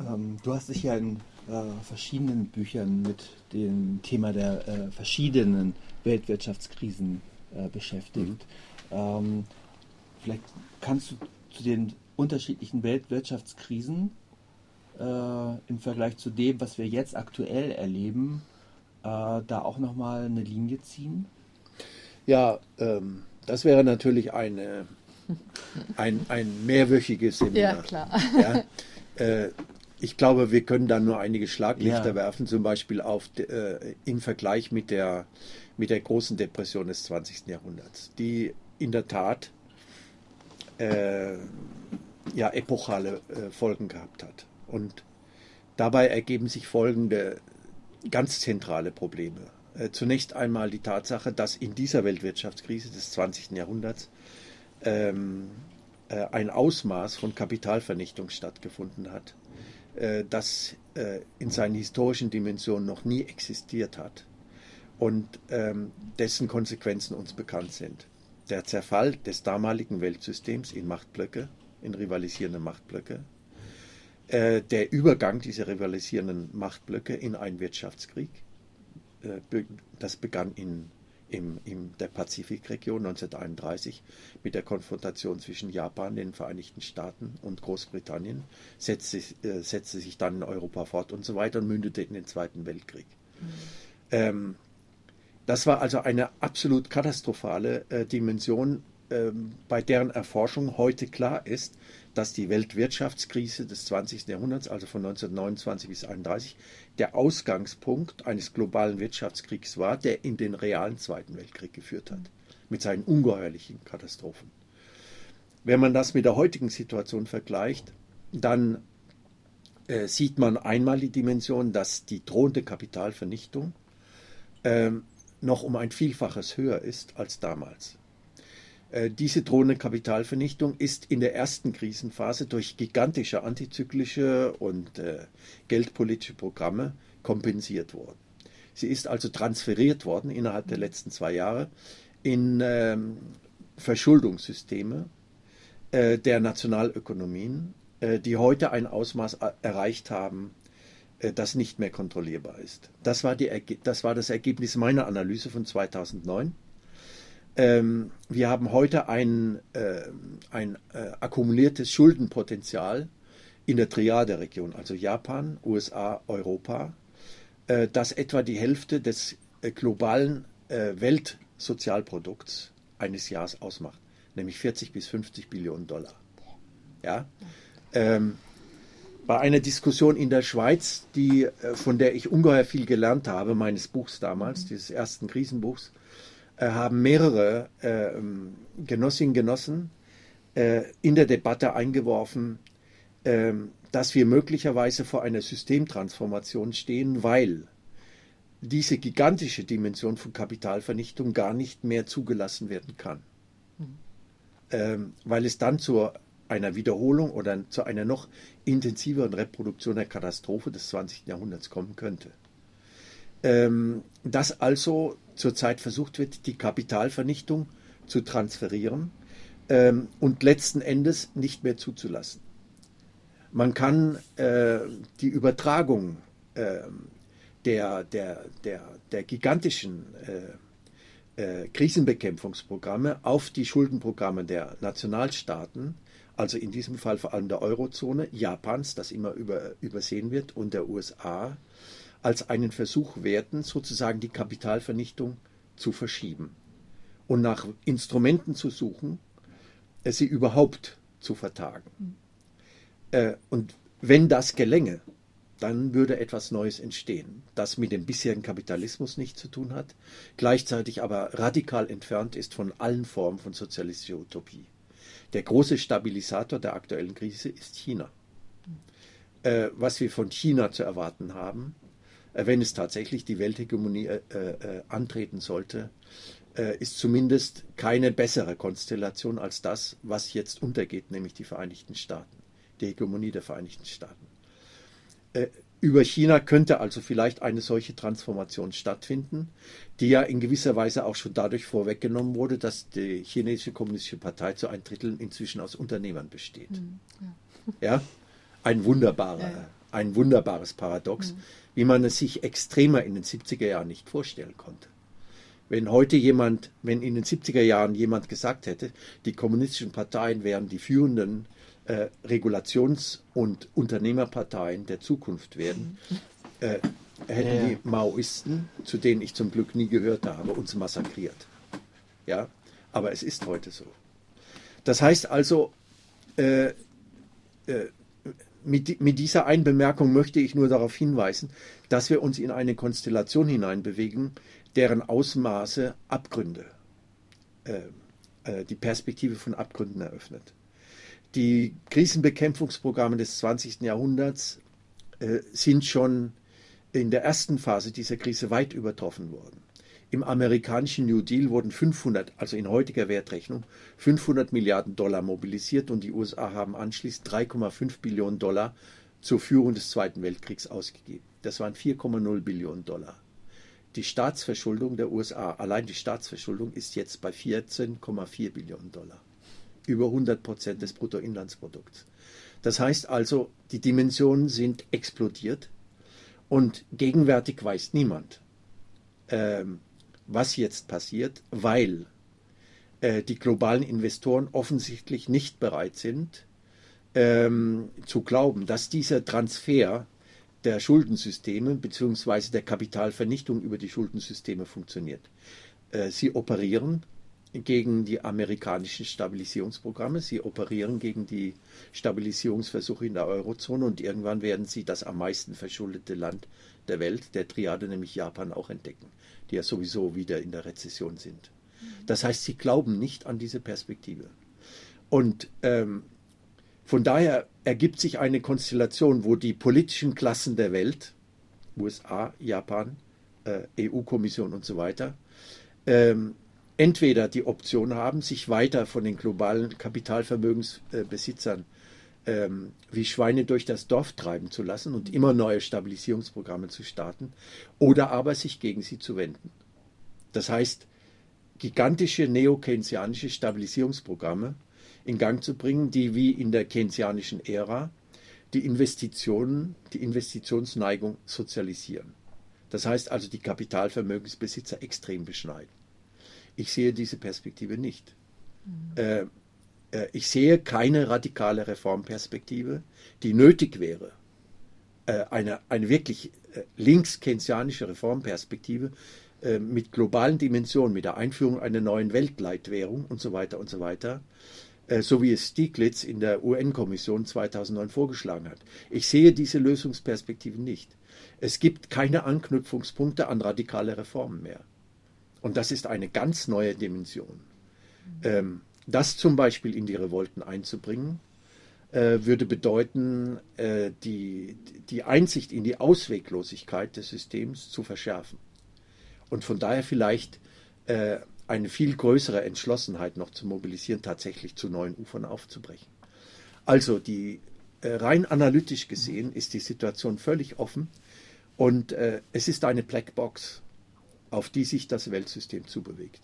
Ähm, du hast dich ja in äh, verschiedenen Büchern mit dem Thema der äh, verschiedenen Weltwirtschaftskrisen äh, beschäftigt. Mhm. Ähm, vielleicht kannst du zu den unterschiedlichen Weltwirtschaftskrisen äh, im Vergleich zu dem, was wir jetzt aktuell erleben, äh, da auch nochmal eine Linie ziehen? Ja, ähm, das wäre natürlich eine, ein, ein mehrwöchiges Seminar. Ja, klar. Ja, äh, ich glaube, wir können da nur einige Schlaglichter ja. werfen, zum Beispiel auf, äh, im Vergleich mit der, mit der großen Depression des 20. Jahrhunderts, die in der Tat äh, ja, epochale äh, Folgen gehabt hat. Und dabei ergeben sich folgende ganz zentrale Probleme. Äh, zunächst einmal die Tatsache, dass in dieser Weltwirtschaftskrise des 20. Jahrhunderts ähm, äh, ein Ausmaß von Kapitalvernichtung stattgefunden hat, äh, das äh, in seinen historischen Dimensionen noch nie existiert hat und ähm, dessen Konsequenzen uns bekannt sind. Der Zerfall des damaligen Weltsystems in Machtblöcke, in rivalisierende Machtblöcke, äh, der Übergang dieser rivalisierenden Machtblöcke in einen Wirtschaftskrieg, äh, das begann in im, in der Pazifikregion 1931 mit der Konfrontation zwischen Japan, den Vereinigten Staaten und Großbritannien, setzte, äh, setzte sich dann in Europa fort und so weiter und mündete in den Zweiten Weltkrieg. Mhm. Ähm, das war also eine absolut katastrophale äh, Dimension, äh, bei deren Erforschung heute klar ist, dass die Weltwirtschaftskrise des 20. Jahrhunderts, also von 1929 bis 1931, der Ausgangspunkt eines globalen Wirtschaftskriegs war, der in den realen Zweiten Weltkrieg geführt hat, mit seinen ungeheuerlichen Katastrophen. Wenn man das mit der heutigen Situation vergleicht, dann äh, sieht man einmal die Dimension, dass die drohende Kapitalvernichtung äh, noch um ein Vielfaches höher ist als damals. Äh, diese drohende Kapitalvernichtung ist in der ersten Krisenphase durch gigantische antizyklische und äh, geldpolitische Programme kompensiert worden. Sie ist also transferiert worden innerhalb der letzten zwei Jahre in ähm, Verschuldungssysteme äh, der Nationalökonomien, die heute ein Ausmaß erreicht haben, das nicht mehr kontrollierbar ist. Das war, die, das war das Ergebnis meiner Analyse von 2009 ähm, wir haben heute ein, äh, ein äh, akkumuliertes Schuldenpotenzial in der Triade-Region, also Japan, USA, Europa, äh, das etwa die Hälfte des äh, globalen äh, Weltsozialprodukts eines Jahres ausmacht, nämlich 40 bis 50 Billionen Dollar. Ja? Ähm, bei einer Diskussion in der Schweiz, die, äh, von der ich ungeheuer viel gelernt habe, meines Buchs damals, mhm. dieses ersten Krisenbuchs, äh, haben mehrere äh, Genossinnen und Genossen äh, in der Debatte eingeworfen, äh, dass wir möglicherweise vor einer Systemtransformation stehen, weil diese gigantische Dimension von Kapitalvernichtung gar nicht mehr zugelassen werden kann. Mhm. Ähm, weil es dann zu einer Wiederholung oder zu einer noch intensiveren Reproduktion der Katastrophe des 20. Jahrhunderts kommen könnte. Ähm, dass also zurzeit versucht wird, die Kapitalvernichtung zu transferieren ähm, und letzten Endes nicht mehr zuzulassen. Man kann äh, die Übertragung äh, der, der, der, der gigantischen äh, äh, Krisenbekämpfungsprogramme auf die Schuldenprogramme der Nationalstaaten, also in diesem Fall vor allem der Eurozone, Japans, das immer über, übersehen wird, und der USA, als einen Versuch werten, sozusagen die Kapitalvernichtung zu verschieben und nach Instrumenten zu suchen, äh, sie überhaupt zu vertagen. Mhm. Und wenn das gelänge, dann würde etwas Neues entstehen, das mit dem bisherigen Kapitalismus nichts zu tun hat, gleichzeitig aber radikal entfernt ist von allen Formen von sozialistischer Utopie. Der große Stabilisator der aktuellen Krise ist China. Äh, was wir von China zu erwarten haben, äh, wenn es tatsächlich die Welthegemonie äh, äh, antreten sollte, äh, ist zumindest keine bessere Konstellation als das, was jetzt untergeht, nämlich die Vereinigten Staaten, die Hegemonie der Vereinigten Staaten. Über China könnte also vielleicht eine solche Transformation stattfinden, die ja in gewisser Weise auch schon dadurch vorweggenommen wurde, dass die chinesische kommunistische Partei zu ein Drittel inzwischen aus Unternehmern besteht. Mhm, ja. ja. ein wunderbarer, ein wunderbares Paradox, mhm. wie man es sich extremer in den 70er Jahren nicht vorstellen konnte. Wenn heute jemand, wenn in den 70er Jahren jemand gesagt hätte, die kommunistischen Parteien wären die führenden äh, Regulations- und Unternehmerparteien der Zukunft werden, äh, hätten ja. die Maoisten, zu denen ich zum Glück nie gehört habe, uns massakriert. Ja, aber es ist heute so. Das heißt also, äh, äh, mit, mit, dieser Einbemerkung möchte ich nur darauf hinweisen, dass wir uns in eine Konstellation hineinbewegen, deren Ausmaße Abgründe, äh, äh, die Perspektive von Abgründen eröffnet. Die Krisenbekämpfungsprogramme des 20. Jahrhunderts äh, sind schon in der ersten Phase dieser Krise weit übertroffen worden. Im amerikanischen New Deal wurden 500, also in heutiger Wertrechnung, 500 Milliarden Dollar mobilisiert und die USA haben anschließend 3,5 Billionen Dollar zur Führung des Zweiten Weltkriegs ausgegeben. Das waren 4,0 Billionen Dollar. Die Staatsverschuldung der USA, allein die Staatsverschuldung ist jetzt bei 14,4 Billionen Dollar über 100 Prozent des Bruttoinlandsprodukts. Das heißt also, die Dimensionen sind explodiert und gegenwärtig weiß niemand, ähm, was jetzt passiert, weil äh, die globalen Investoren offensichtlich nicht bereit sind, ähm, zu glauben, dass dieser Transfer der Schuldensysteme bzw. der Kapitalvernichtung über die Schuldensysteme funktioniert. Äh, sie operieren gegen die amerikanischen Stabilisierungsprogramme. Sie operieren gegen die Stabilisierungsversuche in der Eurozone und irgendwann werden sie das am meisten verschuldete Land der Welt, der Triade, nämlich Japan, auch entdecken, die ja sowieso wieder in der Rezession sind. Das heißt, sie glauben nicht an diese Perspektive. Und ähm, von daher ergibt sich eine Konstellation, wo die politischen Klassen der Welt, USA, Japan, äh, EU-Kommission und so weiter, ähm, entweder die Option haben, sich weiter von den globalen Kapitalvermögensbesitzern ähm, wie Schweine durch das Dorf treiben zu lassen und immer neue Stabilisierungsprogramme zu starten, oder aber sich gegen sie zu wenden. Das heißt, gigantische neo-keynesianische Stabilisierungsprogramme in Gang zu bringen, die wie in der keynesianischen Ära die Investitionen, die Investitionsneigung sozialisieren. Das heißt also die Kapitalvermögensbesitzer extrem beschneiden. Ich sehe diese Perspektive nicht. Mhm. Äh, äh, ich sehe keine radikale Reformperspektive, die nötig wäre. Äh, eine, eine wirklich links-keynesianische Reformperspektive mit globalen Dimensionen, mit der Einführung einer neuen Weltleitwährung und so weiter und so weiter, so wie es Stieglitz in der UN-Kommission 2009 vorgeschlagen hat. Ich sehe diese Lösungsperspektiven nicht. Es gibt keine Anknüpfungspunkte an radikale Reformen mehr. Und das ist eine ganz neue Dimension. Ähm, das zum Beispiel in die Revolten einzubringen, äh, würde bedeuten, äh, die, die Einsicht in die Ausweglosigkeit des Systems zu verschärfen. Und von daher vielleicht äh, eine viel größere Entschlossenheit noch zu mobilisieren, tatsächlich zu neuen Ufern aufzubrechen. Also die äh, rein analytisch gesehen ist die Situation völlig offen und äh, es ist eine Blackbox auf die sich das Weltsystem zubewegt.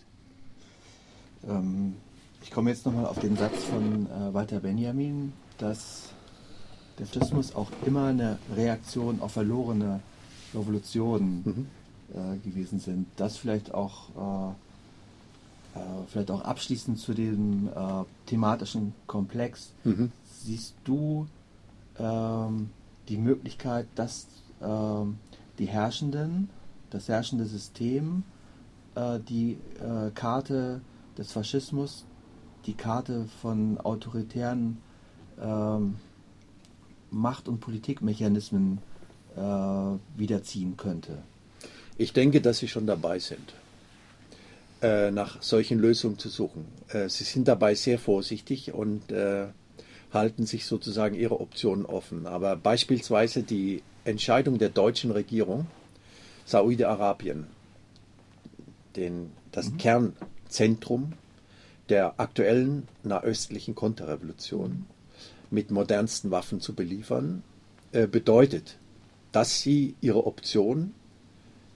Ähm, ich komme jetzt nochmal auf den Satz von äh, Walter Benjamin, dass der Faschismus auch immer eine Reaktion auf verlorene Revolutionen mhm. äh, gewesen sind. Das vielleicht auch, äh, äh vielleicht auch abschließend zu dem äh, thematischen Komplex. Mhm. Siehst du ähm, die Möglichkeit, dass ähm, die Herrschenden das herrschende System äh, die äh, Karte des Faschismus, die Karte von autoritären ähm, Macht- und Politikmechanismen äh, wiederziehen könnte. Ich denke, dass Sie schon dabei sind, äh, nach solchen Lösungen zu suchen. Äh, Sie sind dabei sehr vorsichtig und äh, halten sich sozusagen ihre Optionen offen. Aber beispielsweise die Entscheidung der deutschen Regierung, Saudi-Arabien, das mhm. Kernzentrum der aktuellen nahöstlichen Konterrevolution mit modernsten Waffen zu beliefern, äh, bedeutet, dass sie ihre Option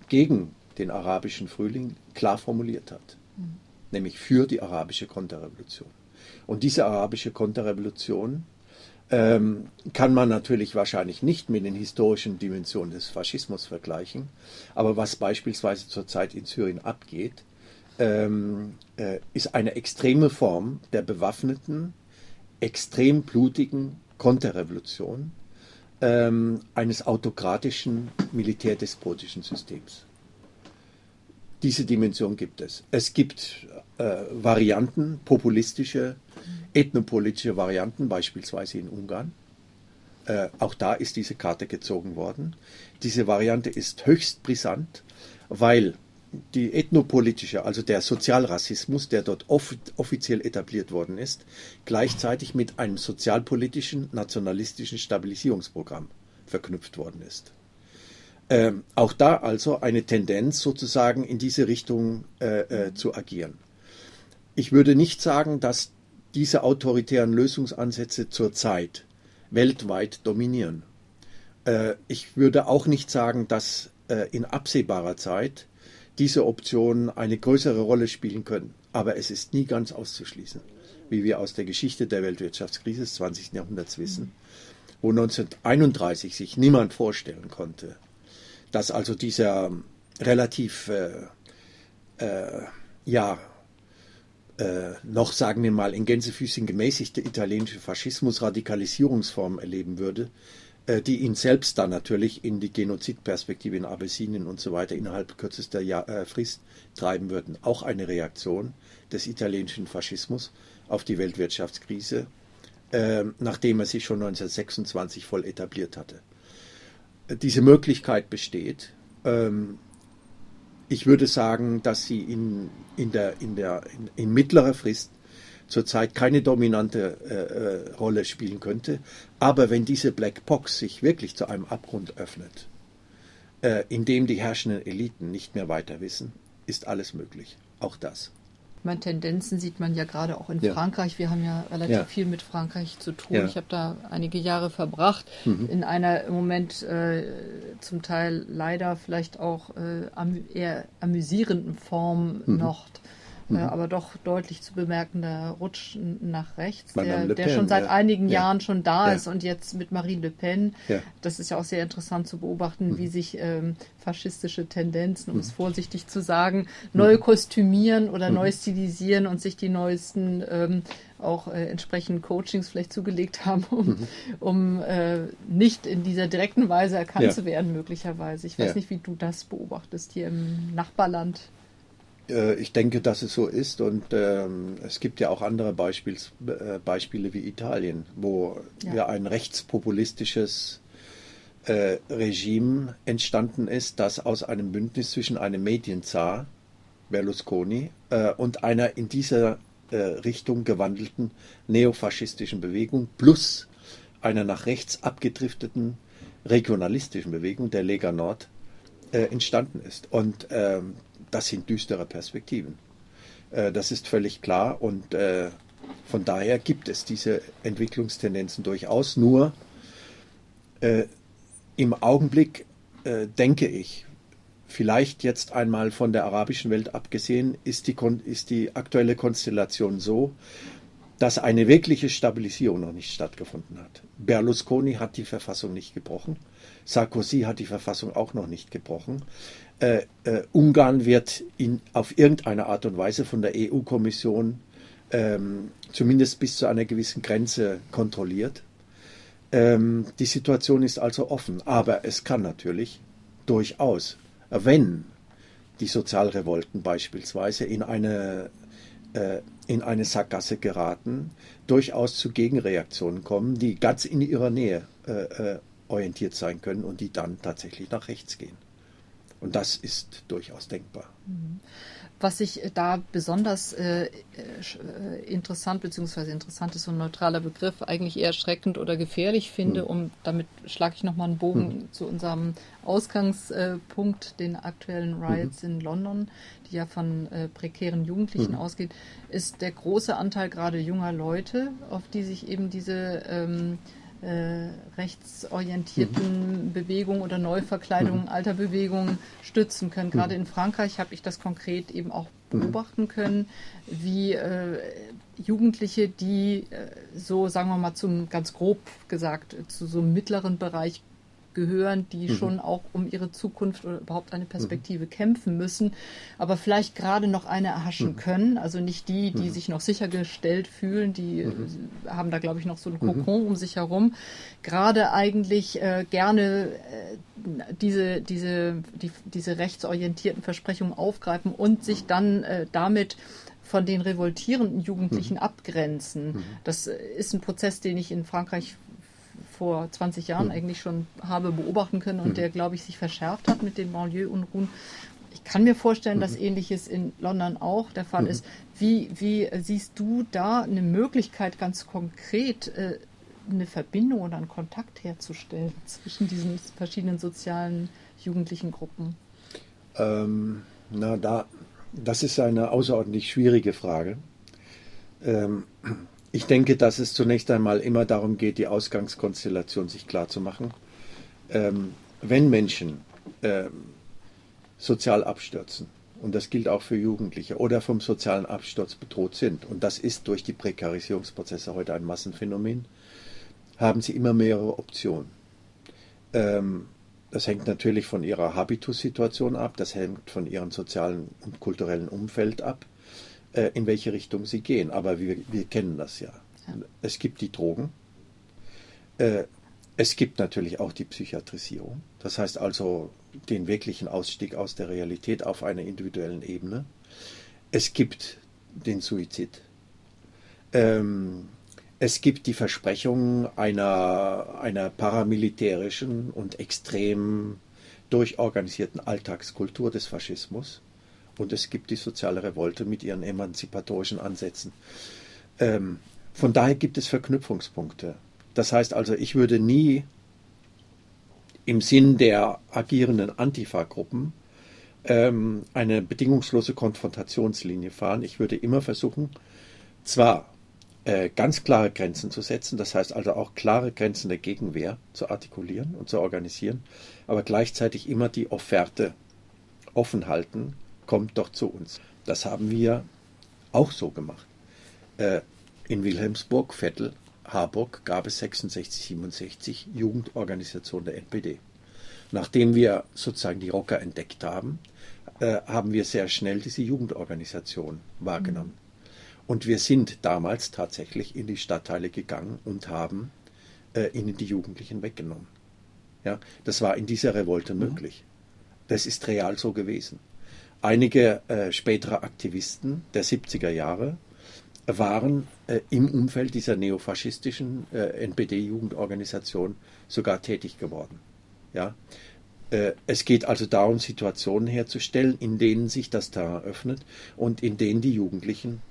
gegen den arabischen Frühling klar formuliert hat, mhm. nämlich für die arabische Konterrevolution. Und diese arabische Konterrevolution ähm, kann man natürlich wahrscheinlich nicht mit den historischen Dimensionen des Faschismus vergleichen, aber was beispielsweise zurzeit in Syrien abgeht, ähm, äh, ist eine extreme Form der bewaffneten, extrem blutigen Konterrevolution ähm, eines autokratischen, militärdespotischen Systems. Diese Dimension gibt es. Es gibt äh, Varianten, populistische, ethnopolitische Varianten, beispielsweise in Ungarn. Äh, auch da ist diese Karte gezogen worden. Diese Variante ist höchst brisant, weil die ethnopolitische, also der Sozialrassismus, der dort off offiziell etabliert worden ist, gleichzeitig mit einem sozialpolitischen, nationalistischen Stabilisierungsprogramm verknüpft worden ist. Ähm, auch da also eine Tendenz sozusagen in diese Richtung äh, äh, zu agieren. Ich würde nicht sagen, dass diese autoritären Lösungsansätze zurzeit weltweit dominieren. Äh, ich würde auch nicht sagen, dass äh, in absehbarer Zeit diese Optionen eine größere Rolle spielen können. Aber es ist nie ganz auszuschließen, wie wir aus der Geschichte der Weltwirtschaftskrise des 20. Jahrhunderts wissen, wo 1931 sich niemand vorstellen konnte, dass also dieser relativ äh, äh, ja äh, noch, sagen wir mal, in Gänsefüßchen gemäßigte italienische Faschismus Radikalisierungsform erleben würde, äh, die ihn selbst dann natürlich in die Genozidperspektive in Abessinien und so weiter innerhalb kürzester Jahr, äh, Frist treiben würden. Auch eine Reaktion des italienischen Faschismus auf die Weltwirtschaftskrise, äh, nachdem er sich schon 1926 voll etabliert hatte. Äh, diese Möglichkeit besteht. Ähm, ich würde sagen, dass sie in, in, der, in, der, in, in mittlerer Frist zurzeit keine dominante äh, äh, Rolle spielen könnte. Aber wenn diese Black Box sich wirklich zu einem Abgrund öffnet, äh, in dem die herrschenden Eliten nicht mehr weiter wissen, ist alles möglich. Auch das. Meine Tendenzen sieht man ja gerade auch in ja. Frankreich. Wir haben ja relativ ja. viel mit Frankreich zu tun. Ja. Ich habe da einige Jahre verbracht, mhm. in einer im Moment äh, zum Teil leider vielleicht auch äh, am, eher amüsierenden Form mhm. noch mhm. äh, aber doch deutlich zu bemerkender Rutsch nach rechts, der, der, schon seit ja. einigen ja. Jahren schon da ja. ist und jetzt mit Marine Le Pen. Das ist ja auch sehr interessant zu beobachten, mhm. wie sich ähm, faschistische Tendenzen, um mhm. es vorsichtig zu sagen, neu mhm. kostümieren oder mhm. neu stilisieren und sich die neuesten ähm, auch äh, entsprechend Coachings vielleicht zugelegt haben, um, mhm. um äh, nicht in dieser direkten Weise erkannt ja. zu werden, möglicherweise. Ich weiß ja. nicht, wie du das beobachtest hier im Nachbarland. Äh, ich denke, dass es so ist und ähm, es gibt ja auch andere Beispiels, äh, Beispiele wie Italien, wo ja, ja ein rechtspopulistisches äh, Regime entstanden ist, das aus einem Bündnis zwischen einem Medienzar, Berlusconi, äh, und einer in dieser Richtung gewandelten neofaschistischen Bewegung plus einer nach rechts abgedrifteten regionalistischen Bewegung, der Lega Nord, entstanden ist. Und ähm, das sind düstere Perspektiven. Äh, das ist völlig klar und äh, von daher gibt es diese Entwicklungstendenzen durchaus. Nur äh, im Augenblick denke ich, vielleicht jetzt einmal von der arabischen Welt abgesehen, ist die, ist die aktuelle Konstellation so, dass eine wirkliche Stabilisierung noch nicht stattgefunden hat. Berlusconi hat die Verfassung nicht gebrochen. Sarkozy hat die Verfassung auch noch nicht gebrochen. Äh, äh, Ungarn wird in, auf irgendeine Art und Weise von der EU-Kommission ähm, zumindest bis zu einer gewissen Grenze kontrolliert. Ähm, die Situation ist also offen, aber es kann natürlich durchaus, wenn die Sozialrevolten beispielsweise in eine, äh, in eine Sackgasse geraten, durchaus zu Gegenreaktionen kommen, die ganz in ihrer Nähe äh, äh orientiert sein können und die dann tatsächlich nach rechts gehen. Und das ist durchaus denkbar. Mhm. Was ich da besonders äh, äh, interessant, beziehungsweise interessant ist so ein neutraler Begriff, eigentlich eher schreckend oder gefährlich finde, mhm. um damit schlage ich nochmal einen Bogen mhm. zu unserem Ausgangspunkt, den aktuellen Riots mhm. in London, die ja von äh, prekären Jugendlichen mhm. ausgeht, ist der große Anteil gerade junger Leute, auf die sich eben diese ähm, äh, rechtsorientierten mhm. Bewegungen oder Neuverkleidungen mhm. alter Bewegungen stützen können. Gerade mhm. in Frankreich habe ich das konkret eben auch mhm. beobachten können, wie äh, Jugendliche, die äh, so, sagen wir mal, zum ganz grob gesagt, zu so einem mittleren Bereich gehören, die mhm. schon auch um ihre Zukunft oder überhaupt eine Perspektive mhm. kämpfen müssen, aber vielleicht gerade noch eine erhaschen mhm. können. Also nicht die, die mhm. sich noch sichergestellt fühlen, die äh, mhm. haben da, glaube ich, noch so einen Kokon um sich herum. Gerade eigentlich äh, gerne äh, diese, diese, die, diese rechtsorientierten Versprechungen aufgreifen und sich dann äh, damit von den revoltierenden Jugendlichen mhm. abgrenzen. Das äh, ist ein Prozess, den ich in Frankreich vor 20 Jahren mhm. eigentlich schon habe beobachten können und mhm. der, glaube ich, sich verschärft hat mit den Banlieue-Unruhen. Ich kann mir vorstellen, dass mhm. ähnliches in London auch der Fall ist. Wie, wie siehst du da eine Möglichkeit, ganz konkret äh, eine Verbindung oder einen Kontakt herzustellen zwischen diesen verschiedenen sozialen jugendlichen Gruppen? Ähm, na, da, das ist eine außerordentlich schwierige Frage. Ähm, ich denke, dass es zunächst einmal immer darum geht, die Ausgangskonstellation sich klar zu machen. Ähm, wenn Menschen ähm, sozial abstürzen, und das gilt auch für Jugendliche, oder vom sozialen Absturz bedroht sind, und das ist durch die Prekarisierungsprozesse heute ein Massenphänomen, haben sie immer mehrere Optionen. Ähm, das hängt natürlich von ihrer Habitussituation ab, das hängt von ihrem sozialen und kulturellen Umfeld ab äh, in welche Richtung sie gehen. Aber wir, wir kennen das ja. ja. Es gibt die Drogen. Äh, es gibt natürlich auch die Psychiatrisierung. Das heißt also den wirklichen Ausstieg aus der Realität auf einer individuellen Ebene. Es gibt den Suizid. Ähm, es gibt die Versprechung einer, einer paramilitärischen und extrem durchorganisierten Alltagskultur des Faschismus und es gibt die soziale Revolte mit ihren emanzipatorischen Ansätzen. Ähm, von daher gibt es Verknüpfungspunkte. Das heißt also, ich würde nie im Sinn der agierenden Antifa-Gruppen ähm, eine bedingungslose Konfrontationslinie fahren. Ich würde immer versuchen, zwar äh, ganz klare Grenzen zu setzen, das heißt also auch klare Grenzen der Gegenwehr zu artikulieren und zu organisieren, aber gleichzeitig immer die Offerte offen halten kommt doch zu uns. Das haben wir auch so gemacht. Äh, in Wilhelmsburg, Vettel, Harburg gab es 66, 67 Jugendorganisationen der NPD. Nachdem wir sozusagen die Rocker entdeckt haben, äh, haben wir sehr schnell diese Jugendorganisation wahrgenommen. Mhm. Und wir sind damals tatsächlich in die Stadtteile gegangen und haben äh, ihnen die Jugendlichen weggenommen. Ja, das war in dieser Revolte mhm. möglich. Das ist real so gewesen. Einige äh, spätere Aktivisten der 70er Jahre waren äh, im Umfeld dieser neofaschistischen äh, NPD-Jugendorganisation sogar tätig geworden. Ja? Äh, es geht also darum, Situationen herzustellen, in denen sich das Terrain öffnet und in denen die Jugendlichen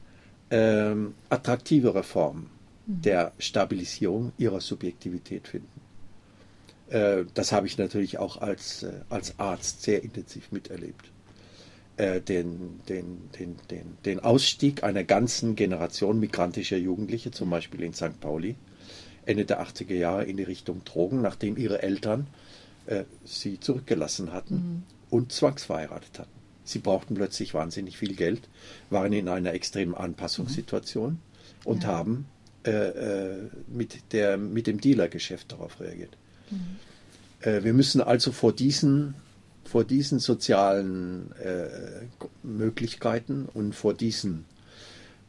ähm, attraktivere Formen mhm. der Stabilisierung ihrer Subjektivität finden. Äh, das habe ich natürlich auch als, äh, als Arzt sehr intensiv miterlebt. Äh, den, den, den, den, den Ausstieg einer ganzen Generation migrantischer Jugendliche, zum Beispiel in St. Pauli, Ende der 80er Jahre in die Richtung Drogen, nachdem ihre Eltern äh, sie zurückgelassen hatten mhm. und zwangsverheiratet hatten. Sie brauchten plötzlich wahnsinnig viel Geld, waren in einer extremen Anpassungssituation mhm. und ja. haben äh, äh, mit, der, mit dem Dealergeschäft darauf reagiert. Mhm. Äh, wir müssen also vor diesen vor diesen sozialen äh, Möglichkeiten und vor diesen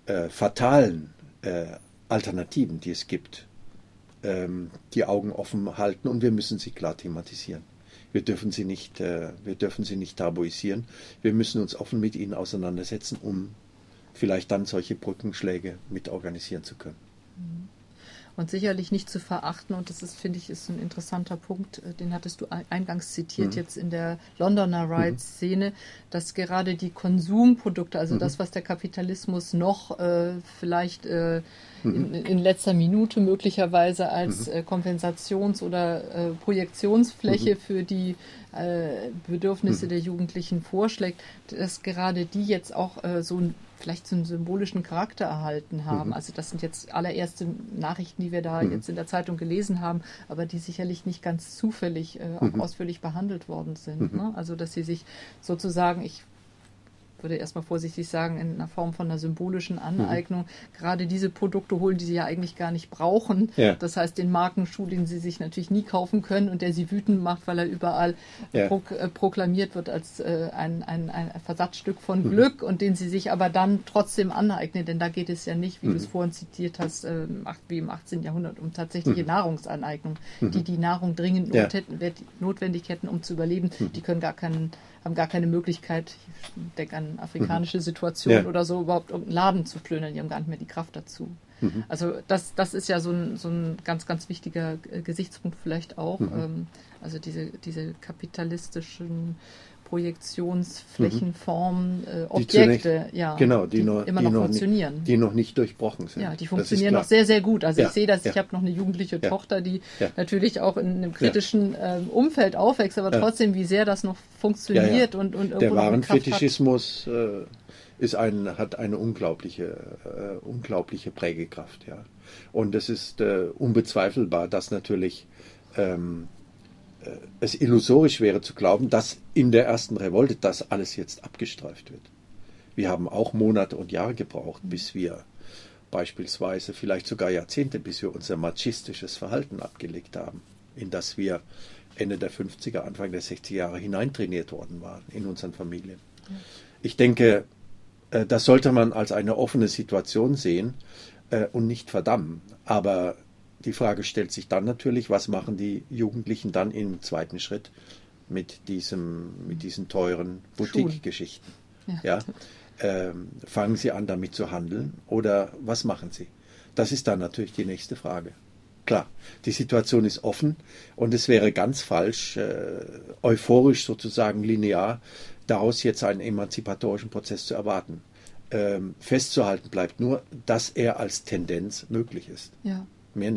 äh, fatalen äh, Alternativen, die es gibt, ähm, die Augen offen halten und wir müssen sie klar thematisieren. Wir dürfen sie nicht, äh, wir dürfen sie nicht tabuisieren. Wir müssen uns offen mit ihnen auseinandersetzen, um vielleicht dann solche Brückenschläge mit organisieren zu können. Mhm. Und sicherlich nicht zu verachten. Und das ist, finde ich, ist ein interessanter Punkt, äh, den hattest du eingangs zitiert mhm. jetzt in der Londoner Ride-Szene, dass gerade die Konsumprodukte, also mhm. das, was der Kapitalismus noch äh, vielleicht äh, in, in, letzter Minute möglicherweise als mhm. äh, Kompensations- oder äh, Projektionsfläche mhm. für die äh, Bedürfnisse mhm. der Jugendlichen vorschlägt, dass gerade die jetzt auch so ein vielleicht so einen symbolischen Charakter erhalten haben. Mhm. Also das sind jetzt allererste Nachrichten, die wir da mhm. jetzt in der Zeitung gelesen haben, aber die sicherlich nicht ganz zufällig äh, auch mhm. ausführlich behandelt worden sind. Mhm. Ne? Also dass sie sich sozusagen, ich würde erstmal vorsichtig sagen, in einer Form von einer symbolischen Aneignung. Mhm. Gerade diese Produkte holen, die sie ja eigentlich gar nicht brauchen. Ja. Das heißt, den Markenschuh, den sie sich natürlich nie kaufen können und der sie wütend macht, weil er überall ja. pro, äh, proklamiert wird als äh, ein, ein, ein Versatzstück von mhm. Glück und den sie sich aber dann trotzdem aneignen. Denn da geht es ja nicht, wie mhm. du es vorhin zitiert hast, äh, wie im 18. Jahrhundert, um tatsächliche mhm. Nahrungsaneignung. Mhm. Die die Nahrung dringend ja. notwendig hätten, um zu überleben, mhm. die können gar keinen haben gar keine Möglichkeit, ich denke an afrikanische mhm. Situationen ja. oder so, überhaupt irgendeinen Laden zu plündern. Die haben gar nicht mehr die Kraft dazu. Mhm. Also das, das ist ja so ein, so ein ganz, ganz wichtiger Gesichtspunkt vielleicht auch. Mhm. Ähm, also diese, diese kapitalistischen Projektionsflächenformen, äh, Objekte, die ja, genau, die, die noch, immer die noch, funktionieren. Nicht, die noch nicht durchbrochen sind. Ja, die funktionieren noch sehr, sehr gut. Also ja, ich sehe das, ja. ich habe noch eine jugendliche ja. Tochter, die natürlich auch in einem kritischen äh, Umfeld aufwächst, aber trotzdem, wie sehr das noch funktioniert und, und Der Warenfetischismus äh, ist ein, hat eine unglaubliche, äh, unglaubliche Prägekraft, ja. Und es ist äh, unbezweifelbar, dass natürlich ähm, äh, es illusorisch wäre zu glauben, dass in der ersten Revolte das alles jetzt abgestreift wird. Wir haben auch Monate und Jahre gebraucht, bis wir beispielsweise vielleicht sogar Jahrzehnte, bis wir unser machistisches Verhalten abgelegt haben, in das wir Ende der 50er, Anfang der 60er Jahre hineintrainiert worden waren in unseren Familien. Ich denke, äh, das sollte man als eine offene Situation sehen äh, und nicht verdammen. Aber die Frage stellt sich dann natürlich, was machen die Jugendlichen dann im zweiten Schritt mit, diesem, mit diesen teuren Boutique-Geschichten? Ja. ja? Ähm, fangen sie an, damit zu handeln oder was machen sie? Das ist dann natürlich die nächste Frage. Klar, die Situation ist offen und es wäre ganz falsch, äh, euphorisch sozusagen linear, daraus jetzt einen emanzipatorischen Prozess zu erwarten. Ähm, festzuhalten bleibt nur, dass er als Tendenz möglich ist. Ja.